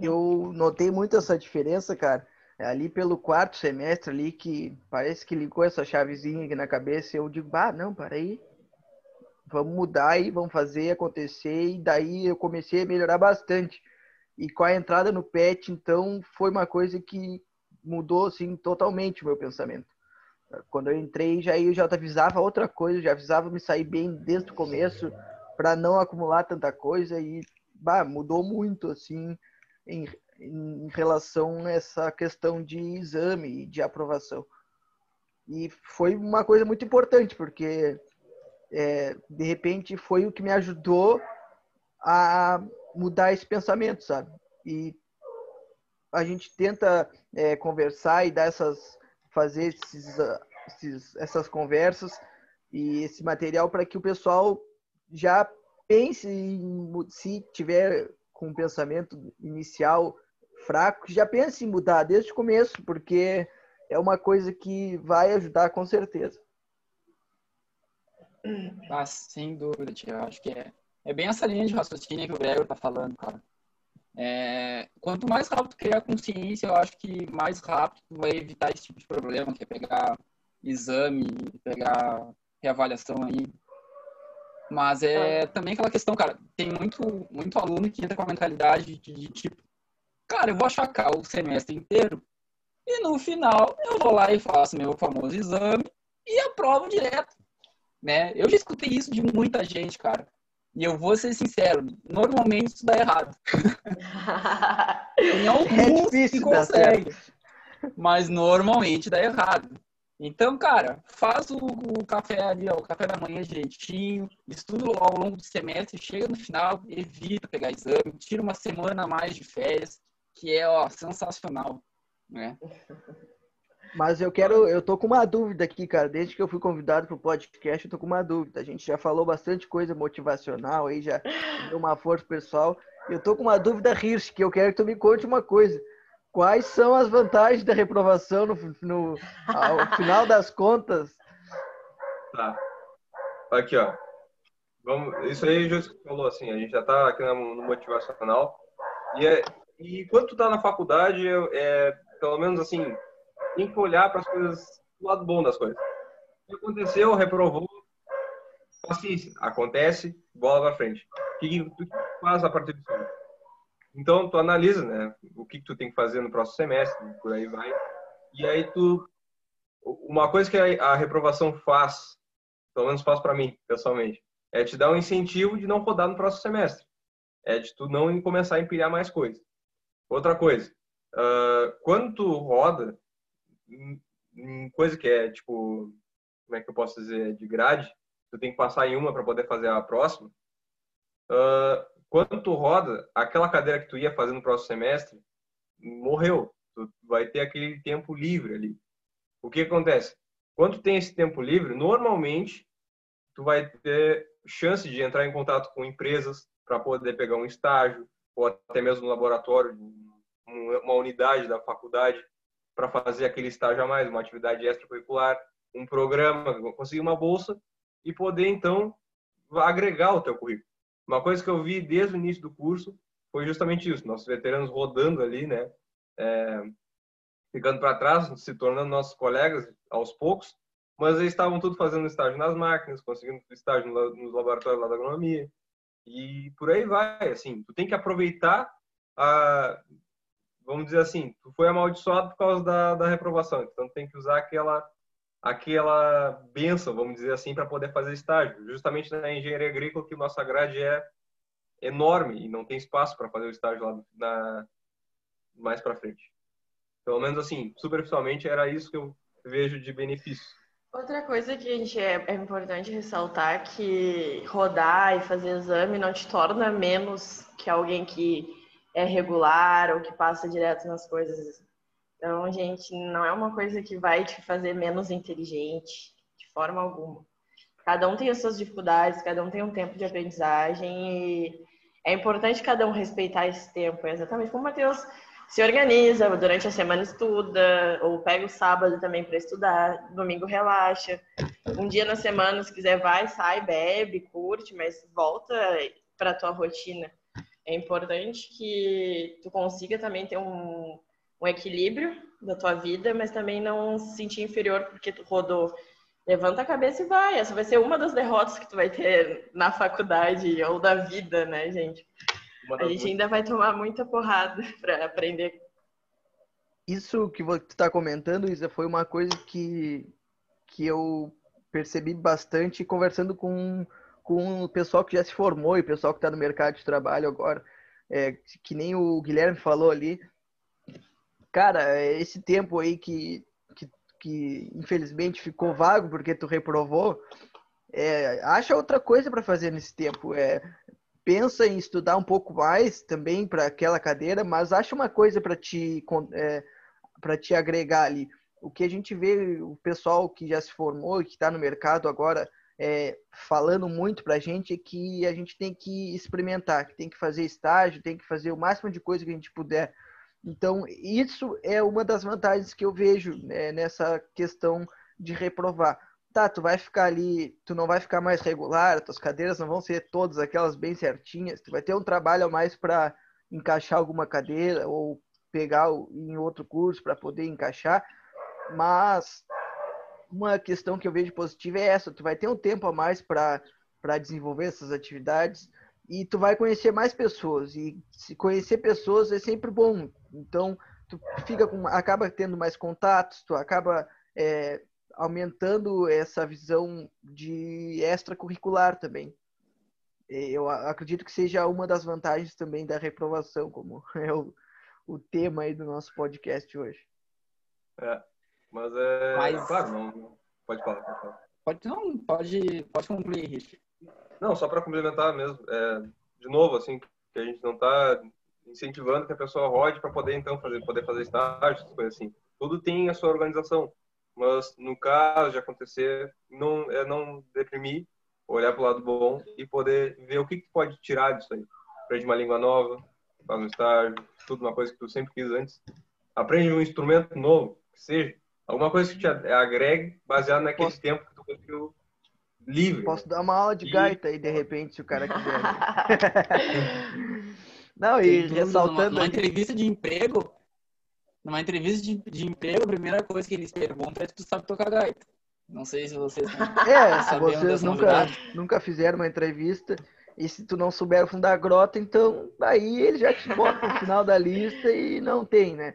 Eu notei muito essa diferença, cara, ali pelo quarto semestre ali, que parece que ligou essa chavezinha aqui na cabeça, eu digo, ah, não, para aí, vamos mudar e vamos fazer acontecer. E daí eu comecei a melhorar bastante. E com a entrada no PET, então, foi uma coisa que mudou assim totalmente o meu pensamento. Quando eu entrei, já eu já avisava outra coisa, já avisava me sair bem desde o começo para não acumular tanta coisa e bah, mudou muito assim em, em relação a essa questão de exame e de aprovação. E foi uma coisa muito importante, porque é, de repente foi o que me ajudou a mudar esse pensamento, sabe? E a gente tenta é, conversar e dar essas, fazer esses, esses, essas conversas e esse material para que o pessoal já pense em, se tiver com um pensamento inicial fraco, já pense em mudar desde o começo, porque é uma coisa que vai ajudar com certeza. Ah, sem dúvida, tia. Eu acho que é, é bem essa linha de raciocínio que o Gregor tá falando, cara. É, quanto mais rápido criar consciência, eu acho que mais rápido vai evitar esse tipo de problema, que é pegar exame, pegar reavaliação aí. Mas é também aquela questão, cara, tem muito, muito aluno que entra com a mentalidade de, de tipo, cara, eu vou achacar o semestre inteiro e no final eu vou lá e faço meu famoso exame e aprovo direto né? Eu já escutei isso de muita gente, cara. E eu vou ser sincero, normalmente isso dá errado. <laughs> Tem alguns é que conseguem, mas normalmente dá errado. Então, cara, faz o, o, café ali, ó, o café da manhã direitinho, estuda ao longo do semestre, chega no final, evita pegar exame, tira uma semana a mais de férias, que é, ó, sensacional, né? Mas eu quero, eu tô com uma dúvida aqui, cara. Desde que eu fui convidado pro podcast, eu tô com uma dúvida. A gente já falou bastante coisa motivacional aí, já deu uma força pessoal. Eu tô com uma dúvida, Hirsch, que eu quero que tu me conte uma coisa. Quais são as vantagens da reprovação no, no ao final das contas? Tá. Aqui, ó. Vamos, isso aí, que falou assim, a gente já tá aqui no, no motivacional. E, é, e quando tu tá na faculdade, é, pelo menos assim, tem que olhar para as coisas, do lado bom das coisas. O que aconteceu, reprovou, paciência. Acontece, bola para frente. O que tu faz a partir disso? Então, tu analisa, né, o que tu tem que fazer no próximo semestre, por aí vai. E aí tu uma coisa que a, reprovação faz, pelo menos faz para mim, pessoalmente, é te dar um incentivo de não rodar no próximo semestre. É de tu não começar a empilhar mais coisas. Outra coisa, uh, quando tu roda, em coisa que é tipo, como é que eu posso dizer, de grade, tu tem que passar em uma para poder fazer a próxima. Uh, quando tu roda, aquela cadeira que tu ia fazer no próximo semestre morreu. Tu vai ter aquele tempo livre ali. O que acontece? Quando tu tem esse tempo livre, normalmente tu vai ter chance de entrar em contato com empresas para poder pegar um estágio ou até mesmo um laboratório, uma unidade da faculdade para fazer aquele estágio a mais, uma atividade extracurricular, um programa, conseguir uma bolsa e poder então agregar o teu currículo. Uma coisa que eu vi desde o início do curso foi justamente isso, nossos veteranos rodando ali, né, é, ficando para trás, se tornando nossos colegas aos poucos, mas eles estavam tudo fazendo estágio nas máquinas, conseguindo estágio nos laboratórios lá da agronomia e por aí vai, assim, tu tem que aproveitar a, vamos dizer assim, tu foi amaldiçoado por causa da, da reprovação, então tem que usar aquela aquela benção, vamos dizer assim, para poder fazer estágio. Justamente na engenharia agrícola que nossa grade é enorme e não tem espaço para fazer o estágio lá na mais para frente. Pelo menos assim, superficialmente era isso que eu vejo de benefício. Outra coisa que a gente é, é importante ressaltar que rodar e fazer exame não te torna menos que alguém que é regular ou que passa direto nas coisas. Então, gente, não é uma coisa que vai te fazer menos inteligente, de forma alguma. Cada um tem as suas dificuldades, cada um tem um tempo de aprendizagem e é importante cada um respeitar esse tempo. É exatamente como o Matheus se organiza, durante a semana estuda, ou pega o sábado também para estudar, domingo relaxa. Um dia na semana, se quiser, vai, sai, bebe, curte, mas volta para tua rotina. É importante que tu consiga também ter um, um equilíbrio da tua vida, mas também não se sentir inferior porque tu rodou. Levanta a cabeça e vai. Essa vai ser uma das derrotas que tu vai ter na faculdade ou da vida, né, gente? A gente ainda vai tomar muita porrada <laughs> para aprender. Isso que você está comentando, Isa, foi uma coisa que, que eu percebi bastante conversando com com o pessoal que já se formou e o pessoal que está no mercado de trabalho agora, é, que nem o Guilherme falou ali. Cara, esse tempo aí que, que, que infelizmente ficou vago porque tu reprovou, é, acha outra coisa para fazer nesse tempo. É, pensa em estudar um pouco mais também para aquela cadeira, mas acha uma coisa para te, é, para te agregar ali. O que a gente vê, o pessoal que já se formou e que está no mercado agora, é, falando muito para a gente é que a gente tem que experimentar, que tem que fazer estágio, tem que fazer o máximo de coisa que a gente puder. Então, isso é uma das vantagens que eu vejo né, nessa questão de reprovar. Tá, tu vai ficar ali, tu não vai ficar mais regular, tuas cadeiras não vão ser todas aquelas bem certinhas, tu vai ter um trabalho a mais para encaixar alguma cadeira ou pegar em outro curso para poder encaixar, mas uma questão que eu vejo positiva é essa, tu vai ter um tempo a mais para desenvolver essas atividades e tu vai conhecer mais pessoas e se conhecer pessoas é sempre bom. Então tu fica com, acaba tendo mais contatos, tu acaba é, aumentando essa visão de extracurricular também. Eu acredito que seja uma das vantagens também da reprovação, como <laughs> é o, o tema aí do nosso podcast hoje. É. Mas é. Mas... Claro, não. Pode falar, pode falar. Pode, não, pode, pode concluir, Rich. Não, só para complementar mesmo. É, de novo, assim, que a gente não está incentivando que a pessoa rode para poder, então, fazer, poder fazer estágios, coisas assim. tudo tem a sua organização. Mas no caso de acontecer, não é não deprimir, olhar para o lado bom e poder ver o que, que pode tirar disso aí. Aprende uma língua nova, faz um estágio, tudo uma coisa que tu sempre quis antes. Aprende um instrumento novo, que seja alguma coisa que te agregue baseado naquele Posso- tempo que tu conseguiu livre. Posso dar uma aula de E- gaita aí, de repente, se o cara quiser. <laughs> Não, Sem e dúvida, ressaltando numa, entrevista de emprego, numa entrevista de, de emprego, a primeira coisa que eles perguntam é se tu sabe tocar gaita. Não sei se vocês <laughs> É, se vocês dessa nunca, novidade. nunca fizeram uma entrevista e se tu não souber fundar a grota, então aí ele já te bota no final da lista e não tem, né?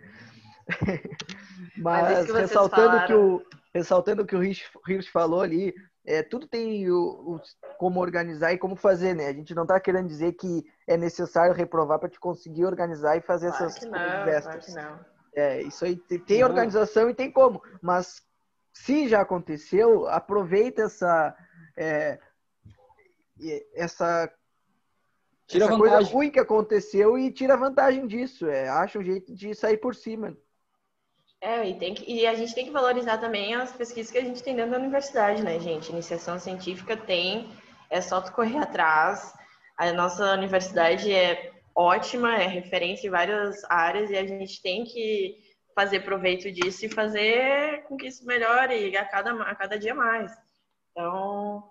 <laughs> Mas Mas, isso que ressaltando que o ressaltando que o Rich, Rich falou ali, é, tudo tem o, o- como organizar e como fazer, né? A gente não tá querendo dizer que é necessário reprovar para te conseguir organizar e fazer Claro essas não, claro extras. que não. É, isso aí tem, tem organização e tem como, mas se já aconteceu, aproveita essa é, essa, Tira essa coisa ruim que aconteceu e tira vantagem disso. É, acha um jeito de sair por cima. É, e, tem que, e a gente tem que valorizar também as pesquisas que a gente tem dentro da universidade, né, gente? Iniciação científica tem, é só tu correr atrás. A nossa universidade é ótima, é referência em várias áreas e a gente tem que fazer proveito disso e fazer com que isso melhore a cada, a cada dia mais. Então,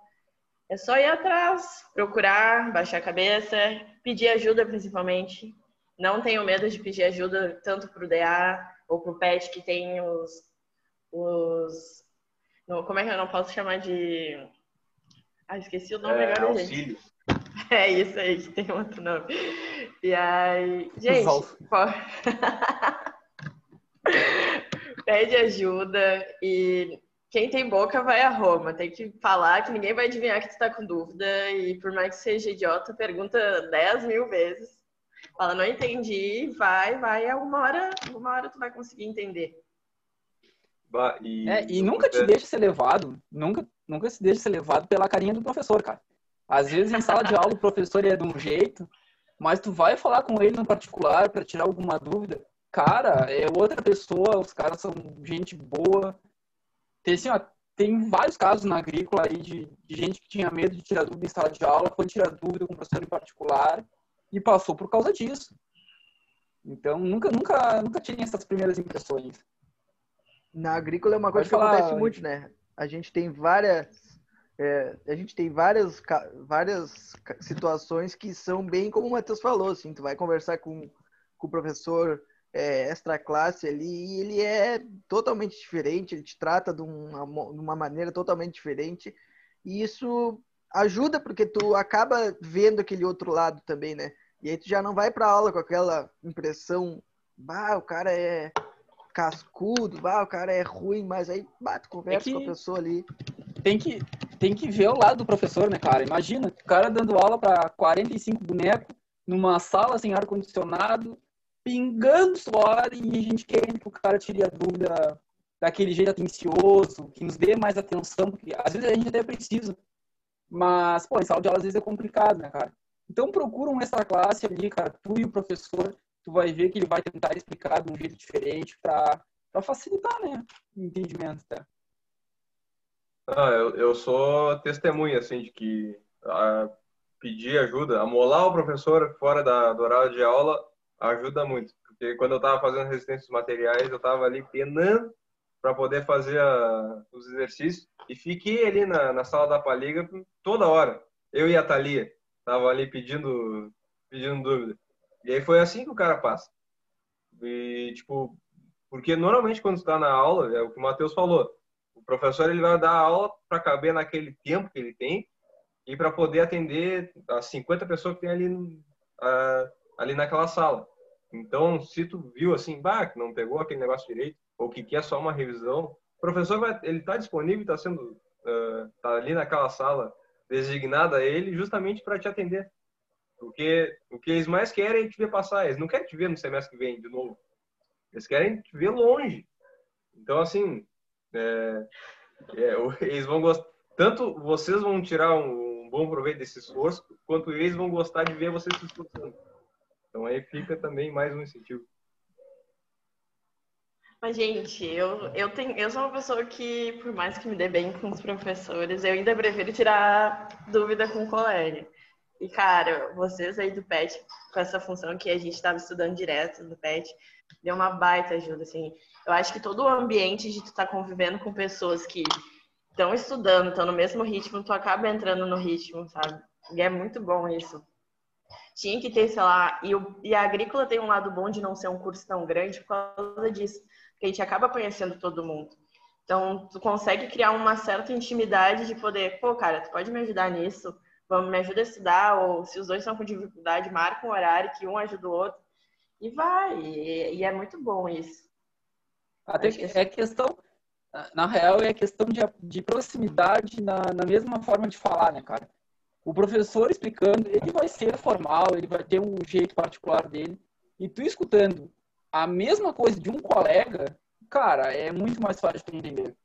é só ir atrás, procurar, baixar a cabeça, pedir ajuda principalmente. Não tenho medo de pedir ajuda tanto para o DA ou para o PET que tem os. os não, como é que eu não posso chamar de. Ah, esqueci o nome É, agora, gente. auxílio. <laughs> É isso aí, que tem outro nome. E aí, gente, Os po- <laughs> pede ajuda e quem tem boca vai a Roma. Tem que falar que ninguém vai adivinhar que tu tá com dúvida e por mais que seja idiota, pergunta 10 mil vezes. Fala, não entendi, vai, vai, uma hora, uma hora tu vai conseguir entender. Bah, e, É, e nunca te deixa ser levado, nunca, nunca se deixa ser levado pela carinha do professor, cara. Às vezes em sala de aula o professor é de um jeito, mas tu vai falar com ele no particular para tirar alguma dúvida, cara, é outra pessoa, os caras são gente boa. Tem, assim, ó, tem vários casos na agrícola aí de, de gente que tinha medo de tirar dúvida em sala de aula, foi tirar dúvida com o professor em particular e passou por causa disso. Então nunca, nunca, nunca tirem essas primeiras impressões. Na agrícola é uma coisa Pode que falar, acontece muito, né? A gente tem várias. é, a gente tem várias, várias situações que são bem como o Matheus falou, assim, tu vai conversar com, com o professor é, extra classe ali e ele é totalmente diferente, ele te trata de uma, de uma maneira totalmente diferente e isso ajuda porque tu acaba vendo aquele outro lado também, né? E aí tu já não vai pra aula com aquela impressão, bah, o cara é cascudo, bah, o cara é ruim, mas aí, bah, tu conversa É com a pessoa ali. tem que, tem que ver o lado do professor, né, cara? Imagina, o cara dando aula para 45 bonecos, numa sala sem ar-condicionado, pingando suor e a gente querendo que o cara tire a dúvida daquele jeito atencioso, que nos dê mais atenção, porque às vezes a gente até precisa. Mas, pô, em sala de aula às vezes é complicado, né, cara? Então procura um extra classe ali, cara, tu e o professor, tu vai ver que ele vai tentar explicar de um jeito diferente para facilitar, né, o entendimento, tá? Ah, eu, eu sou testemunha, assim, de que ah, pedir ajuda, amolar o professor fora da, do horário de aula ajuda muito. Porque quando eu estava fazendo resistência materiais, eu estava ali penando para poder fazer a- os exercícios e fiquei ali na, na sala da paliga toda hora. Eu e a Thalia tava ali pedindo, pedindo dúvida. E aí foi assim que o cara passa. E, tipo, porque normalmente quando está na aula, é o que o Matheus falou, o professor ele vai dar aula para caber naquele tempo que ele tem e para poder atender as 50 pessoas que tem ali, ali naquela sala. Então, se tu viu assim, bah, não pegou aquele negócio direito, ou que quer só uma revisão, o professor vai, ele está disponível, está sendo, ah, tá ali naquela sala designada a ele justamente para te atender. Porque o que eles mais querem é te ver passar. Eles não querem te ver no semestre que vem de novo. Eles querem te ver longe. Então, assim, é, é, o- eles vão gostar. Tanto vocês vão tirar um, um bom proveito desse esforço, quanto eles vão gostar de ver vocês se esforçando. Então aí fica também mais um incentivo. Mas, gente, eu, eu, tenho, eu sou uma pessoa que, por mais que me dê bem com os professores, eu ainda prefiro tirar dúvida com o colega. E, cara, vocês aí do PET, com essa função que a gente estava estudando direto do PET, deu uma baita ajuda, assim. Eu acho que todo o ambiente de tu estar tá convivendo com pessoas que estão estudando, estão no mesmo ritmo, tu acaba entrando no ritmo, sabe? E é muito bom isso. Tinha que ter, sei lá, e, o, e a agrícola tem um lado bom de não ser um curso tão grande por causa disso, porque a gente acaba conhecendo todo mundo. Então, tu consegue criar uma certa intimidade de poder, pô, cara, tu pode me ajudar nisso, vamos me ajuda a estudar, ou se os dois estão com dificuldade, marca um horário que um ajuda o outro. E vai, e, e é muito bom isso. Até que é questão, na real, é questão de, de proximidade na, na mesma forma de falar, né, cara? O professor explicando, ele vai ser formal, ele vai ter um jeito particular dele. E tu escutando a mesma coisa de um colega, cara, é muito mais fácil de entender.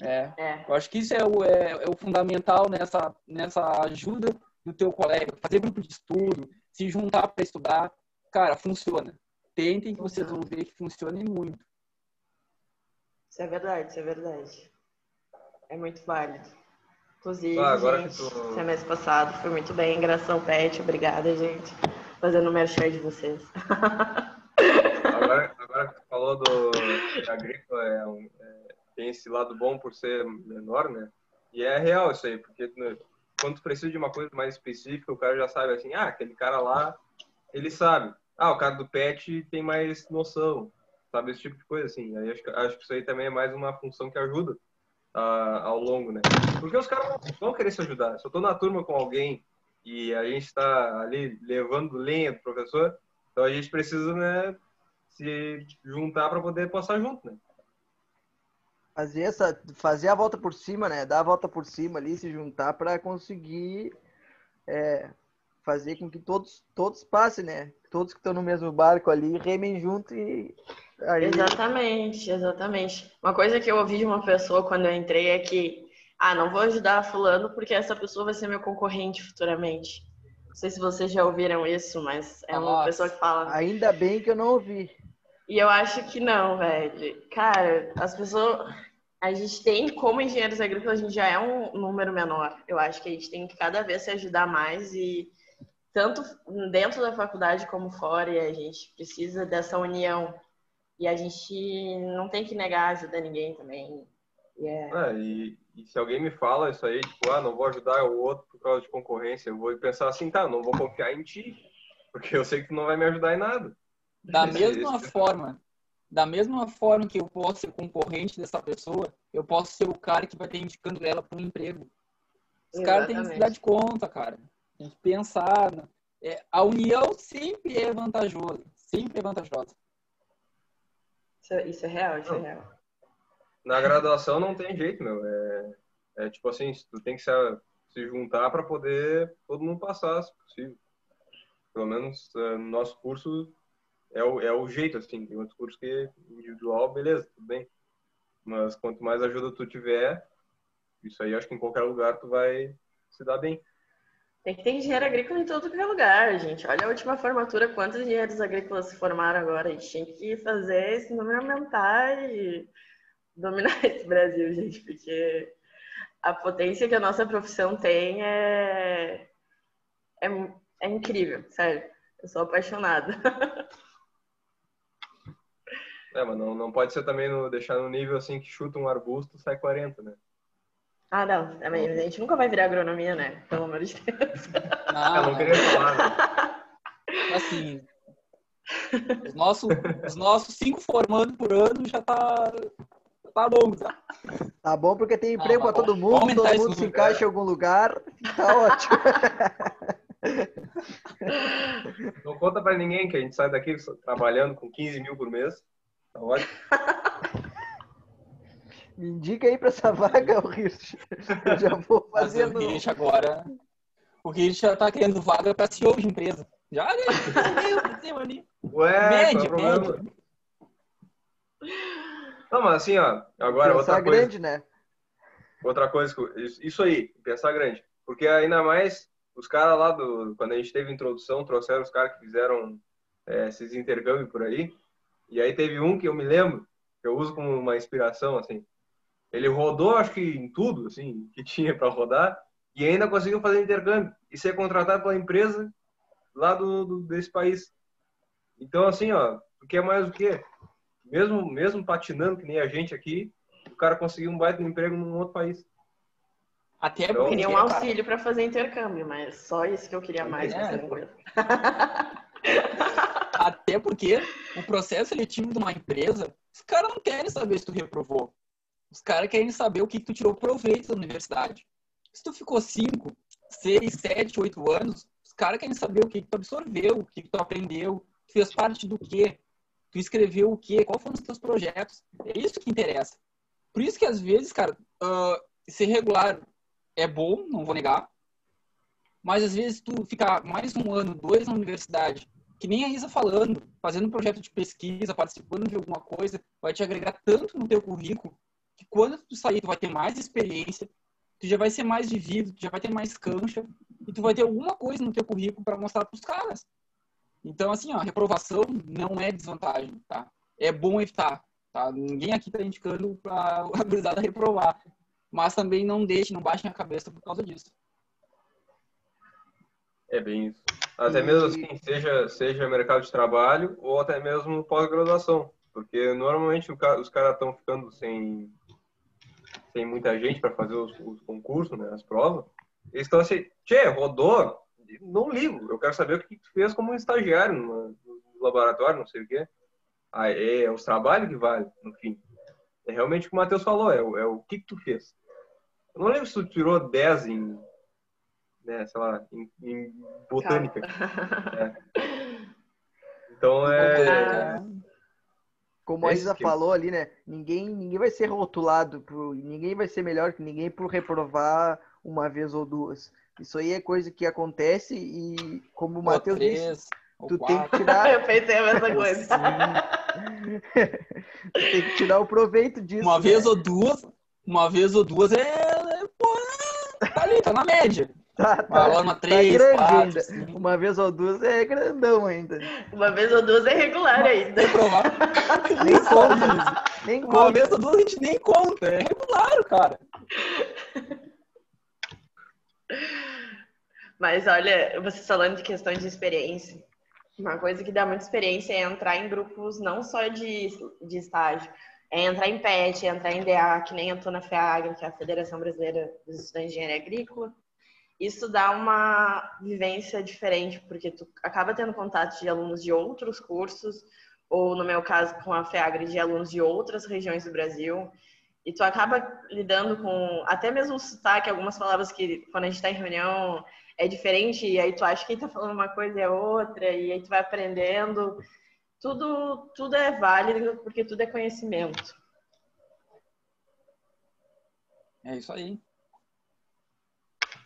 É. é. Eu acho que isso é o, é, é, o fundamental nessa, nessa ajuda do teu colega. Fazer grupo de estudo, se juntar para estudar. Cara, funciona. Tentem que vocês vão ver que funcione muito. Isso é verdade, isso é verdade. É muito válido. Inclusive, ah, gente, tu... semestre passado foi muito bem. Graças ao PET, obrigada, gente. Fazendo o merchan de vocês. <laughs> Agora, agora que tu falou do agrícola, é um, é, tem esse lado bom por ser menor, né? E é real isso aí, porque né, quando tu precisa de uma coisa mais específica, o cara já sabe assim, ah, aquele cara lá, ele sabe. Ah, o cara do pet tem mais noção, sabe? Esse tipo de coisa, assim. Aí acho, acho que isso aí também é mais uma função que ajuda uh, ao longo, né? Porque os caras vão querer se ajudar. Se eu tô na turma com alguém e a gente está ali levando lenha do professor, então a gente precisa, né, se juntar para poder passar junto, né? fazer essa fazer a volta por cima né? Dar a volta por cima ali se juntar para conseguir é, fazer com que todos todos passem né? Todos que estão no mesmo barco ali remem junto e aí... exatamente exatamente. Uma coisa que eu ouvi de uma pessoa quando eu entrei é que ah não vou ajudar fulano porque essa pessoa vai ser meu concorrente futuramente. Não sei se vocês já ouviram isso mas é uma Nossa. pessoa que fala. ainda bem que eu não ouvi e eu acho que não, velho. Cara, as pessoas. A gente tem, como engenheiros agrícolas, a gente já é um número menor. Eu acho que a gente tem que cada vez se ajudar mais e tanto dentro da faculdade como fora, e a gente precisa dessa união. E a gente não tem que negar ajuda a ninguém também. Yeah. É, e, e, se alguém me fala isso aí, tipo, ah, não vou ajudar o outro por causa de concorrência, eu vou pensar assim, tá, não vou confiar em ti, porque eu sei que tu não vai me ajudar em nada. Da mesma forma, da mesma forma que eu posso ser concorrente dessa pessoa, eu posso ser o cara que vai estar indicando ela para um emprego. Os caras têm que se dar de conta, cara. Tem que pensar. Né? É, a união sempre é vantajosa. Sempre é vantajosa. Isso, é, isso é real, isso é real. Na graduação não tem jeito, meu. É, é tipo assim, tu tem que se, se juntar para poder todo mundo passar, se possível. Pelo menos é, no nosso curso é o, é o jeito, assim. Tem outros cursos que individual, beleza, tudo bem. Mas quanto mais ajuda tu tiver, isso aí acho que em qualquer lugar tu vai se dar bem. Tem que ter engenheiro agrícola em todo lugar, gente. Olha a última formatura, quantos engenheiros agrícolas se formaram agora. A gente tinha que fazer esse número aumentar e dominar <laughs> esse Brasil, gente, porque a potência que a nossa profissão tem é, é, é incrível, sério. Eu sou apaixonada. <laughs> É, mas não, não pode ser também no, deixar no nível assim que chuta um arbusto sai 40, né? Ah, não. Também, a gente nunca vai virar agronomia, né? Pelo amor de Deus. Não, Eu não queria falar, né? Assim, os nossos, os nossos cinco formando por ano já tá, tá bom, tá? Tá bom porque tem emprego para todo mundo, todo mundo se encaixa em algum lugar, tá ótimo. Não conta para ninguém que a gente sai daqui trabalhando com 15 mil por mês. Tá ótimo. <laughs> Me indica aí para essa vaga, o Rich. Eu já vou fazer. o Rich agora. O Rich já tá querendo vaga para CEO de empresa. Já, né? ali. Ué, médio, qual é médio. Não, mas assim, ó, agora pensar outra coisa. grande, né? Outra coisa, isso aí, pensar grande. Porque ainda mais os caras lá do. Quando a gente teve introdução, trouxeram os caras que fizeram é, esses intercâmbios por aí. E aí teve um que eu me lembro que eu uso como uma inspiração, assim. Ele rodou, acho que em tudo, assim, que <laughs> tinha para rodar, e ainda conseguiu fazer intercâmbio e ser contratado pela empresa lá do, do desse país. Então, assim, ó, o que é mais o que? Mesmo, mesmo patinando, que nem a gente aqui, o cara conseguiu um baita emprego num outro país. Até Então, queria um cara, auxílio para fazer intercâmbio, mas só isso que eu queria mais. É. <laughs> Até porque o processo seletivo de uma empresa, os caras não querem saber se tu reprovou. Os caras querem saber o que tu tirou proveito da universidade. Se tu ficou 5, 6, 7, 8 anos, os caras querem saber o que, tu absorveu, o que, tu aprendeu, tu fez parte do quê, tu escreveu o quê, quais foram os teus projetos. É isso que interessa. Por isso que às vezes, cara, ah, ser regular é bom, não vou negar, mas às vezes tu ficar mais um ano, dois na universidade, que nem a Isa falando, fazendo um projeto de pesquisa, participando de alguma coisa, vai te agregar tanto no teu currículo, que quando tu sair, tu vai ter mais experiência, tu já vai ser mais vivido, tu já vai ter mais cancha, e tu vai ter alguma coisa no teu currículo para mostrar para os caras. Então, assim, ó, reprovação não é desvantagem, tá? É bom evitar, tá? Ninguém aqui tá indicando para <laughs> a reprovar. Mas também não deixe, não baixem a cabeça por causa disso. É bem isso. Até E- mesmo assim, seja, seja mercado de trabalho ou até mesmo pós-graduação. Porque normalmente os caras estão ficando sem, sem muita gente para fazer os, os concursos, né, as provas. Eles estão assim, tchê, rodou? Não ligo, eu quero saber o que tu fez como estagiário numa, no laboratório, não sei o quê. Ah, é, é os trabalhos que vale, no fim. É realmente o que o Matheus falou, é, o- é o que, que tu fez. Eu não lembro se tu tirou 10 em, né, sei lá, em, em botânica. Então é. Como a Esse Isa falou ali, né? Ninguém, ninguém vai ser rotulado, por, ninguém vai ser melhor que ninguém por reprovar uma vez ou duas. Isso aí é coisa que acontece e, como o Matheus disse, tu tem que quatro. tirar, <laughs> Eu pensei a mesma coisa. <laughs> tu tem que tirar o proveito disso. Uma né? vez ou duas, uma vez ou duas é, é, pô, é- tá ali, tá na média. Tá, Uma tá, aula, uma tá quatro. Uma vez ou duas é grandão ainda. Uma vez ou duas é regular ainda. <laughs> Nem conta. Nem Uma conta. vez ou duas a gente nem conta. É regular, cara. Mas olha, vocês falando de questão de experiência, uma coisa que dá muita experiência é entrar em grupos não só de, de estágio, é entrar em PET, é entrar em DA, que nem tô na FEAGRA, que é a Federação Brasileira dos Estudantes de Engenharia Agrícola. Isso dá uma vivência diferente, porque tu acaba tendo contato de alunos de outros cursos, ou no meu caso com a FEAGRA, de alunos de outras regiões do Brasil. E tu acaba lidando com até mesmo o sotaque, algumas palavras que quando a gente está em reunião é diferente, e aí tu acha que ele tá falando uma coisa é outra, e aí tu vai aprendendo. Tudo, tudo é válido porque tudo é conhecimento. É isso aí.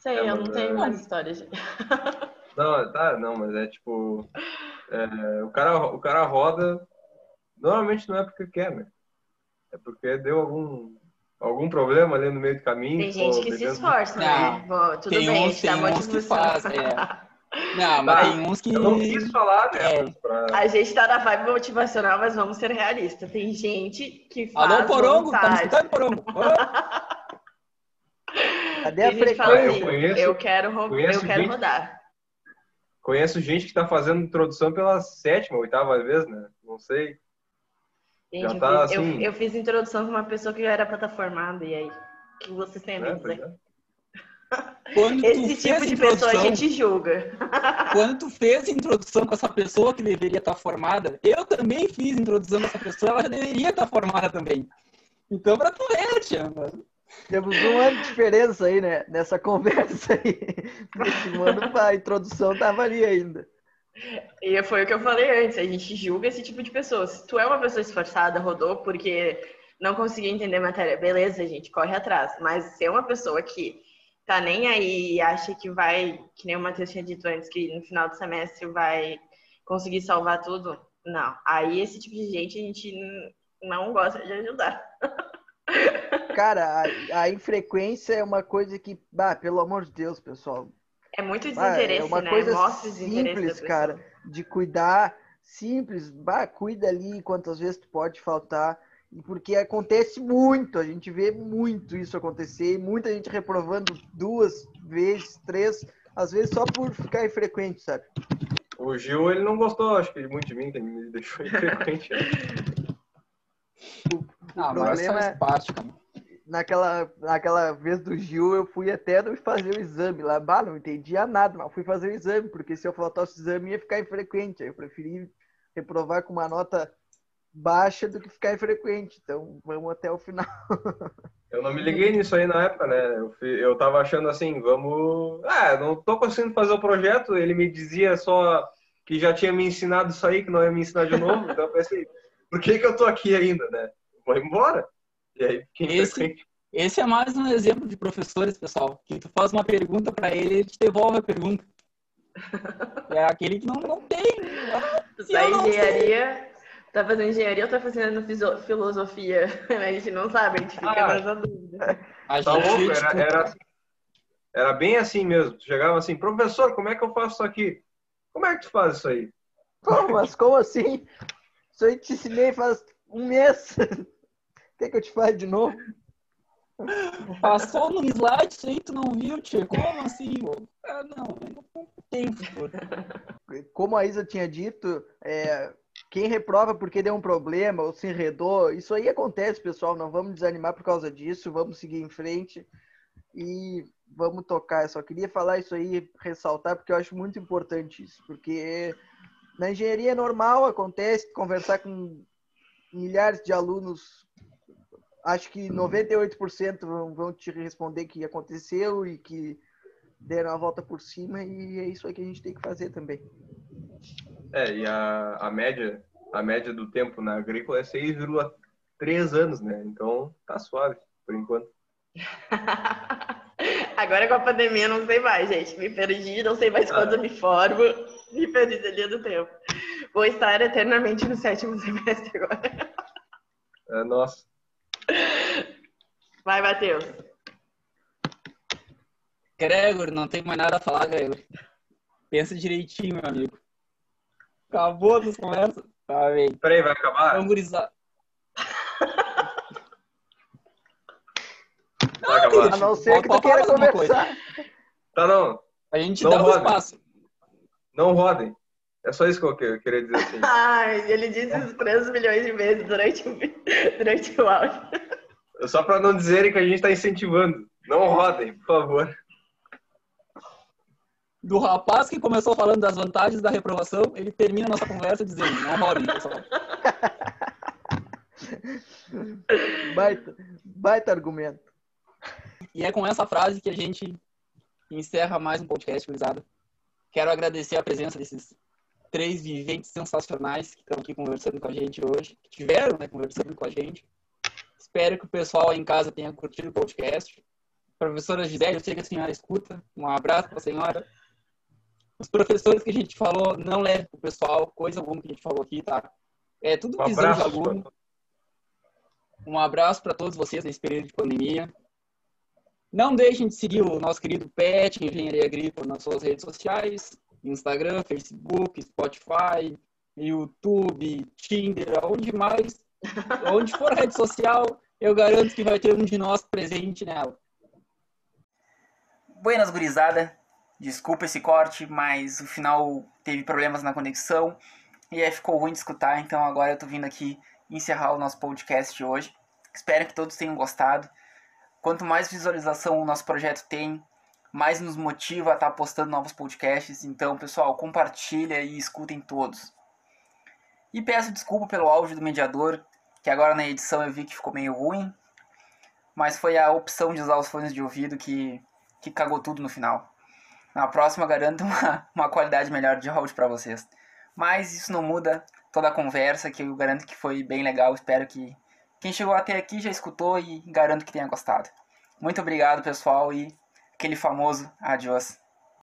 Sei, É, eu não tenho é- mais histórias. <laughs> Não, tá, não, mas é tipo. é, o, cara, o cara roda. Normalmente não é porque quer, né? É porque deu algum, algum problema ali no meio do caminho. Tem gente pô, que se esforça, né? Bom, tudo Tem bem, a uns- gente tá tem uns que motivando. faz, é. Não, mas Ah, tem uns que. Eu não quis falar, né? É. pra- A gente tá na vibe motivacional, mas vamos ser realistas. Tem gente que faz Alô, Porongo? Tá me vontade. escutando, Porongo? <laughs> Porongo? Cadê a fala Ah, eu frequência? conheço- eu quero, eu quero gente- rodar. Conheço gente que tá fazendo introdução pela sétima, oitava vez, né? Não sei. Gente, Já eu, tá fiz, eu- assim. eu fiz introdução com uma pessoa que já era pra estar formada, e aí? O que vocês têm a me dizer? Pois é. Quando <laughs> tu Esse tipo de pessoa a gente julga. <laughs> <laughs> Quando tu fez introdução com essa pessoa que deveria estar formada, eu também fiz introdução com essa pessoa, ela já deveria estar formada também. Então, pra tu ver, tia, mano. Temos um ano de diferença aí, né? Nessa conversa aí. Nesse ano a introdução tava ali ainda. E foi o que eu falei antes, a gente julga esse tipo de pessoa. Se tu é uma pessoa esforçada, rodou porque não conseguiu entender matéria, beleza, gente, corre atrás. Mas se é uma pessoa que tá nem aí e acha que vai, que nem o Matheus tinha dito antes, que no final do semestre vai conseguir salvar tudo, não. Aí esse tipo de gente a gente não gosta de ajudar. <laughs> Cara, a, a infrequência é uma coisa que, bah, pelo amor de Deus, pessoal. É muito bah, desinteresse, é uma né? coisa Mostra simples, cara, de cuidar, simples, bah, cuida ali quantas vezes tu pode faltar porque acontece muito, a gente vê muito isso acontecer, e muita gente reprovando duas vezes, três, às vezes só por ficar infrequente, sabe? O Gil, ele não gostou, acho que muito de mim, que ele me deixou <laughs> infrequente. <laughs> né? O, o Ah, mas problema faz é, parte, cara. naquela, naquela vez do Gil, eu fui até não fazer o exame lá, bah, não entendia nada, mas fui fazer o exame, porque se eu faltasse o exame ia ficar infrequente, aí eu preferi reprovar com uma nota baixa do que ficar infrequente, então vamos até o final. <laughs> Eu não me liguei nisso aí na época, né? Eu, fi- eu tava achando assim, vamos. Ah, não tô conseguindo fazer o projeto. Ele me dizia só que já tinha me ensinado isso aí, que não ia me ensinar de novo. Então eu pensei, por que, que eu tô aqui ainda, né? Vou embora. E aí fiquei Esse-. Esse é mais um exemplo de professores, pessoal, que tu faz uma pergunta pra ele, ele te devolve a pergunta. <laughs> É aquele que não, não tem. Da engenharia, tá fazendo engenharia ou tá fazendo filosofia? <laughs> A gente não sabe, a gente fica Ah. nessa dúvida. A Tá louco? tipo, Era, era, era bem assim mesmo. Tu chegava assim, professor, como é que eu faço isso aqui? Como é que tu faz isso aí? Pô, mas como assim? Isso aí te ensinei faz um mês. <laughs> Quer que eu te fale de novo? Passou no slide, isso aí tu não viu, tio. Como assim, mano? Ah, não, eu não tem. Como a Isa tinha dito, é, quem reprova porque deu um problema ou se enredou, isso aí acontece, pessoal. Não vamos desanimar por causa disso, vamos seguir em frente e vamos tocar. Eu só queria falar isso aí, ressaltar, porque eu acho muito importante isso. Porque na engenharia é normal, acontece, conversar com milhares de alunos, acho que 98% vão, vão te responder que aconteceu e que deram a volta por cima, e é isso aí que a gente tem que fazer também. É, e a, a média, a média do tempo na agrícola é 6,3 anos, né? Então tá suave, por enquanto. <laughs> Agora com a pandemia, não sei mais, gente. Me perdi, não sei mais quando eu me formo. <laughs> Me perdi da linha do tempo. Vou estar eternamente no sétimo semestre agora. É, nossa. Vai, Matheus. Gregor, não tem mais nada a falar, Gregor. Pensa direitinho, meu amigo. Acabou as conversas? Tá bem. Peraí, vai acabar? Vamos gurizar. Vai acabar. A não ser que tu queira conversar. Tá, não. A gente Não dá o roda. espaço. Não rodem. É só isso que eu que- eu queria dizer assim. <laughs> Ai, ele disse isso 3 milhões de vezes durante o, durante o áudio. Só pra não dizerem que a gente tá incentivando. Não rodem, por favor. Do rapaz que começou falando das vantagens da reprovação, ele termina a nossa conversa dizendo, não rodem, pessoal. Baita, baita argumento. E é com essa frase que a gente encerra mais um podcast, gurizada. Quero agradecer a presença desses três viventes sensacionais que estão aqui conversando com a gente hoje, que tiveram, né, conversando com a gente. Espero que o pessoal aí em casa tenha curtido o podcast. Professora Gisele, eu sei que a senhora escuta. Um abraço para a senhora. Os professores que a gente falou, não leve pro pessoal, coisa alguma que a gente falou aqui, tá? É tudo Um visão de aluno. Um abraço para todos vocês nesse período de pandemia. Não deixem de seguir o nosso querido Pet, Engenharia Agrícola, nas suas redes sociais, Instagram, Facebook, Spotify, YouTube, Tinder, aonde mais, <laughs> onde for rede social, eu garanto que vai ter um de nós presente nela. Buenas, gurizada. Desculpa esse corte, mas o final teve problemas na conexão e aí ficou ruim de escutar, então agora eu tô vindo aqui encerrar o nosso podcast de hoje. Espero que todos tenham gostado. Quanto mais visualização o nosso projeto tem, mais nos motiva a estar postando novos podcasts. Então, pessoal, compartilha e escutem todos. E peço desculpa pelo áudio do mediador, que agora na edição eu vi que ficou meio ruim, mas foi a opção de usar os fones de ouvido que, que cagou tudo no final. Na próxima garanto uma, uma qualidade melhor de áudio para vocês. Mas isso não muda toda a conversa, que eu garanto que foi bem legal. Espero que quem chegou até aqui já escutou e garanto que tenha gostado. Muito obrigado, pessoal, e aquele famoso adiós.